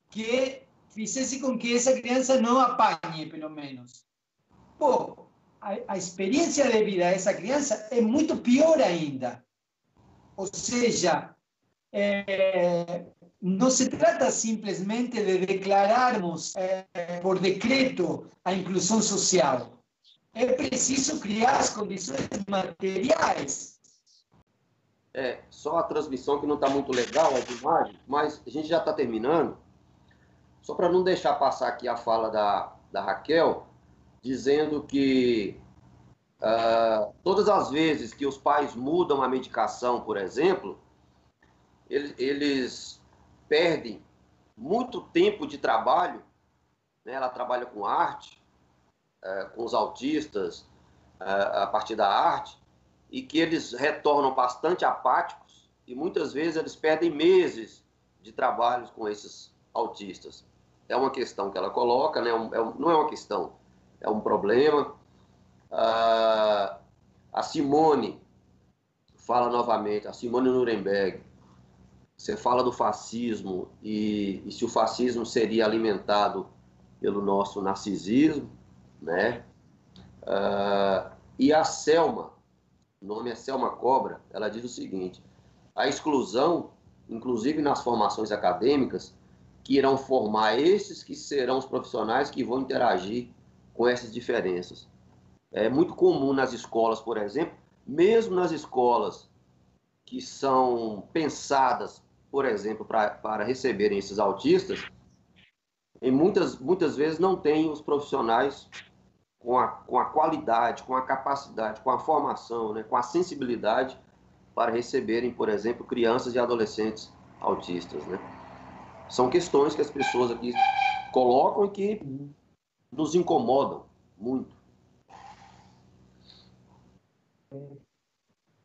que fizesse com que essa criança não apanhe, pelo menos. Bom, a, a de vida dessa criança é muito pior ainda. Ou seja, é, não se trata simplesmente de declararmos é, por decreto a inclusão social. É preciso criar as condições materiais. É, só a transmissão que não está muito legal, a imagem, mas a gente já está terminando. Só para não deixar passar aqui a fala da, da Raquel, dizendo que uh, todas as vezes que os pais mudam a medicação, por exemplo, eles, eles perdem muito tempo de trabalho. Né? Ela trabalha com arte, uh, com os autistas, uh, a partir da arte, e que eles retornam bastante apáticos e muitas vezes eles perdem meses de trabalho com esses autistas. É uma questão que ela coloca, né? É, um, não é uma questão, é um problema. Uh, a Simone fala novamente, a Simone Nuremberg, você fala do fascismo e, e, se o fascismo seria alimentado pelo nosso narcisismo, né? Uh, e a Selma, o nome é Selma Cobra, ela diz o seguinte: a exclusão, inclusive nas formações acadêmicas, que irão formar esses que serão os profissionais que vão interagir com essas diferenças. É muito comum nas escolas, por exemplo, mesmo nas escolas que são pensadas, por exemplo, pra, para receberem esses autistas, e muitas, muitas vezes não tem os profissionais com a, com a qualidade, com a capacidade, com a formação, né, com a sensibilidade para receberem, por exemplo, crianças e adolescentes autistas. Né? São questões que as pessoas aqui colocam e que nos incomodam muito.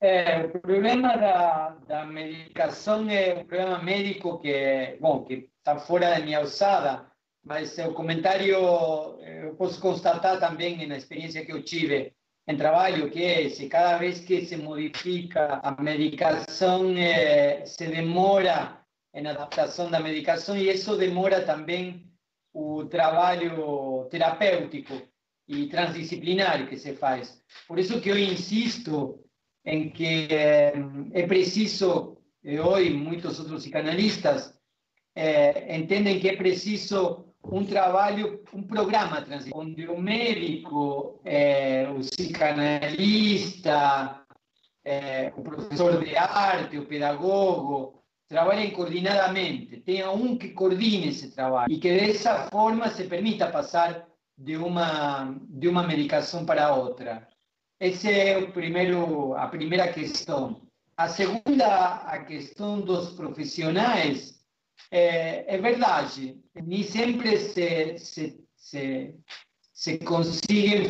É, o problema da, da medicação é um problema médico que, bom, que está fora da minha alçada, mas o comentário eu posso constatar também na experiência que eu tive em trabalho, que é esse, cada vez que se modifica a medicação, é, se demora em adaptação da medicação e isso demora também o trabalho terapêutico e transdisciplinar que se faz. Por isso que eu insisto em que é, preciso, e hoje muitos outros psicanalistas entendem que é preciso um trabalho, um programa onde o médico, é, o psicanalista, é, o professor de arte, o pedagogo, trabalhem coordenadamente, tenha um que coordine esse trabalho e que dessa forma se permita passar de uma, de uma medicação para outra. Essa é o primeiro, a primeira questão. a segunda, a questão dos profissionais, é, é verdade, nem sempre se, se, se, se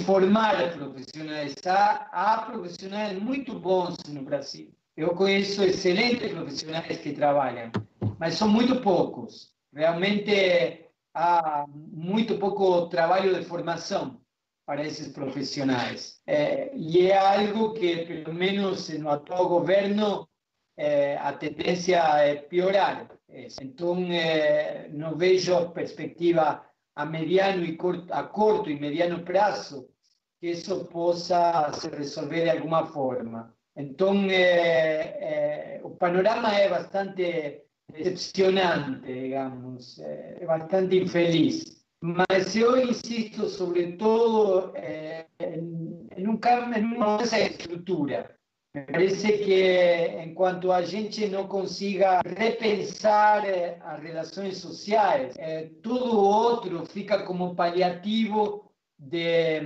formar profissionais. Há, há profissionais muito bons no Brasil. Eu conheço excelentes profissionais que trabalham, mas são muito poucos. Realmente há muito pouco trabalho de formação para esses profissionais. É, e é algo que, pelo menos no atual governo, é, a tendência é piorar. Entonces, eh, no veo perspectiva a mediano y corto, a corto y mediano plazo que eso pueda se resolver de alguna forma. Entonces, eh, eh, el panorama es bastante decepcionante, digamos, bastante infeliz. Mas yo insisto sobre todo eh, en, en, un cambio, en una de estructura. Me parece que enquanto a gente não consiga repensar eh, as relações sociais, é, tudo outro fica como paliativo de,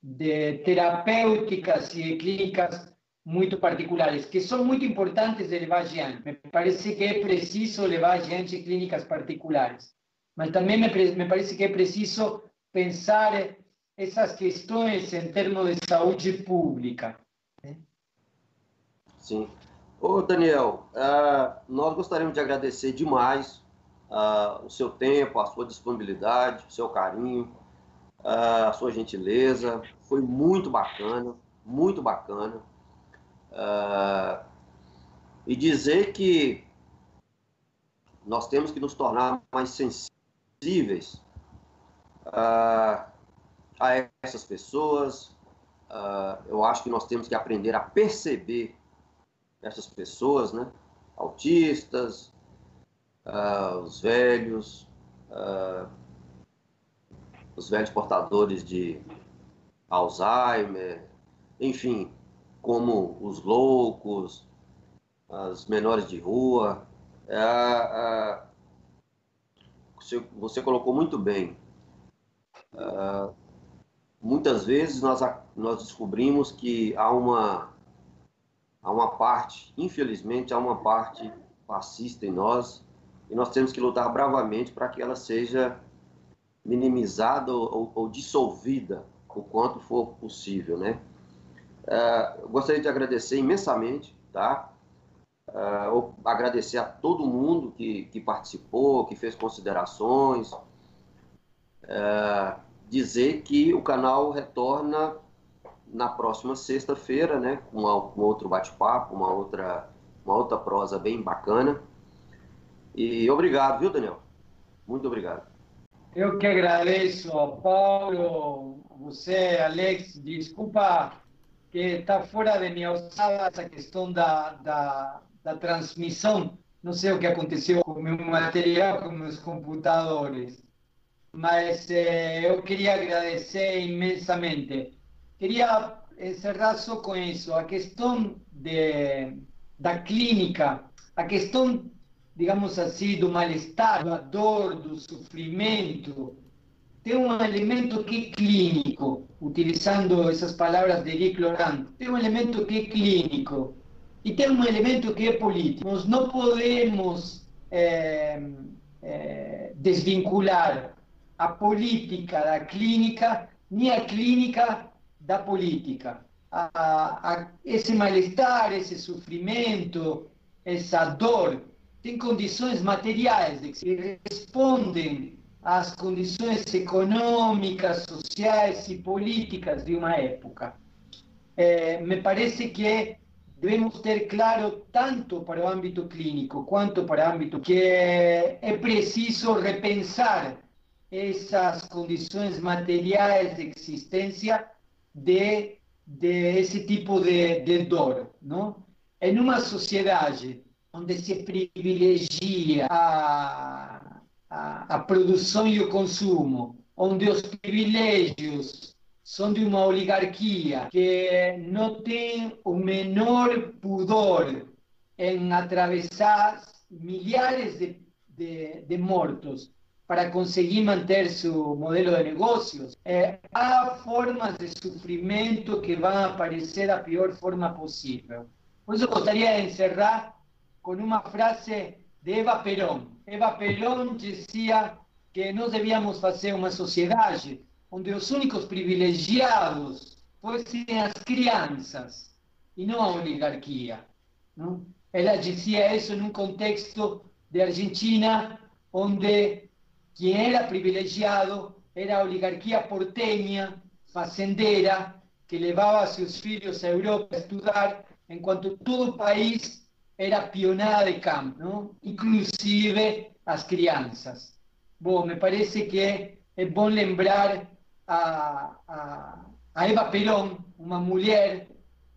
de terapêuticas e clínicas muito particulares, que são muito importantes de levar adiante. Me parece que é preciso levar adiante clínicas particulares, mas também me, me parece que é preciso pensar essas questões em termos de saúde pública. Sim. Ô, Daniel, uh, nós gostaríamos de agradecer demais uh, o seu tempo, a sua disponibilidade, o seu carinho, uh, a sua gentileza. Foi muito bacana, muito bacana. e dizer que nós temos que nos tornar mais sensíveis a essas pessoas. eu acho que nós temos que aprender a perceber essas pessoas, né? Autistas, uh, os velhos, uh, os velhos portadores de Alzheimer, enfim, como os loucos, as menores de rua. Uh, você, você, colocou muito bem. muitas vezes nós, nós descobrimos que há uma há uma parte, infelizmente, há uma parte fascista em nós e nós temos que lutar bravamente para que ela seja minimizada ou, ou, dissolvida o quanto for possível, né? Uh, gostaria de agradecer imensamente, tá? Uh, agradecer a todo mundo que, que participou, que fez considerações, uh, dizer que o canal retorna na próxima sexta-feira, né, com, um outro bate-papo, uma outra, uma outra prosa bem bacana. E obrigado, viu, Daniel? Muito obrigado. Eu que agradeço, Paulo, você, Alex, desculpa que está fora de minha alçada essa questão da, da, da transmissão. Não sei o que aconteceu com o meu material, com meus computadores, mas eh, eu queria agradecer imensamente queria encerrar só com isso. A questão de, da clínica, a questão, digamos assim, do mal-estar, da dor, do sofrimento, tem um elemento que é clínico, utilizando essas palavras de Eric Laurent, tem um elemento que é clínico e tem um elemento que é político. Nós não podemos é, é, desvincular a política da clínica, nem a clínica da política. A, a, esse mal-estar, esse sofrimento, essa dor, tem condições materiais que respondem às condições econômicas, sociais e políticas de uma época. É, me parece que devemos ter claro, tanto para o âmbito clínico quanto para o âmbito que é preciso repensar essas condições materiais de existência de, de esse tipo de, de dor. Não? Em uma sociedade onde se privilegia a, a, a produção e o consumo, onde os privilégios são de uma oligarquia que não tem o menor pudor em atravessar milhares de, de, de mortos para conseguir manter su modelo de negocios. Eh, formas de sofrimento que vão aparecer da pior forma possível. Por isso, eu gostaria de encerrar com uma frase de Eva Perón. Eva Perón dizia que nós devíamos fazer uma sociedade onde os únicos privilegiados fossem as crianças e não a oligarquia. Não? Ela dizia isso num contexto de Argentina onde quien era privilegiado era oligarquía porteña, facendera, que levaba a sus filhos a Europa a estudar, enquanto todo o país era pionada de campo, não? inclusive as crianças. Bom, me parece que é bom lembrar a, a, a Eva Perón, uma mulher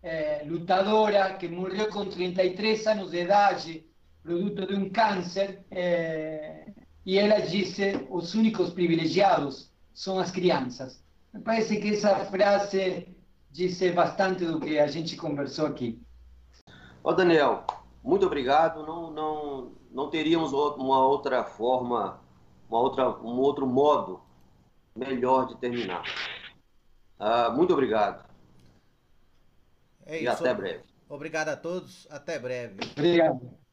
eh, lutadora que morreu com 33 anos de idade, produto de um câncer, eh, e ela disse: os únicos privilegiados são as crianças. Me parece que essa frase disse bastante do que a gente conversou aqui. Ô Daniel, muito obrigado. Não, não, não teríamos uma outra forma, uma outra, um outro modo melhor de terminar. Uh, muito obrigado. É e até breve. Obrigado a todos. Até breve. Obrigado.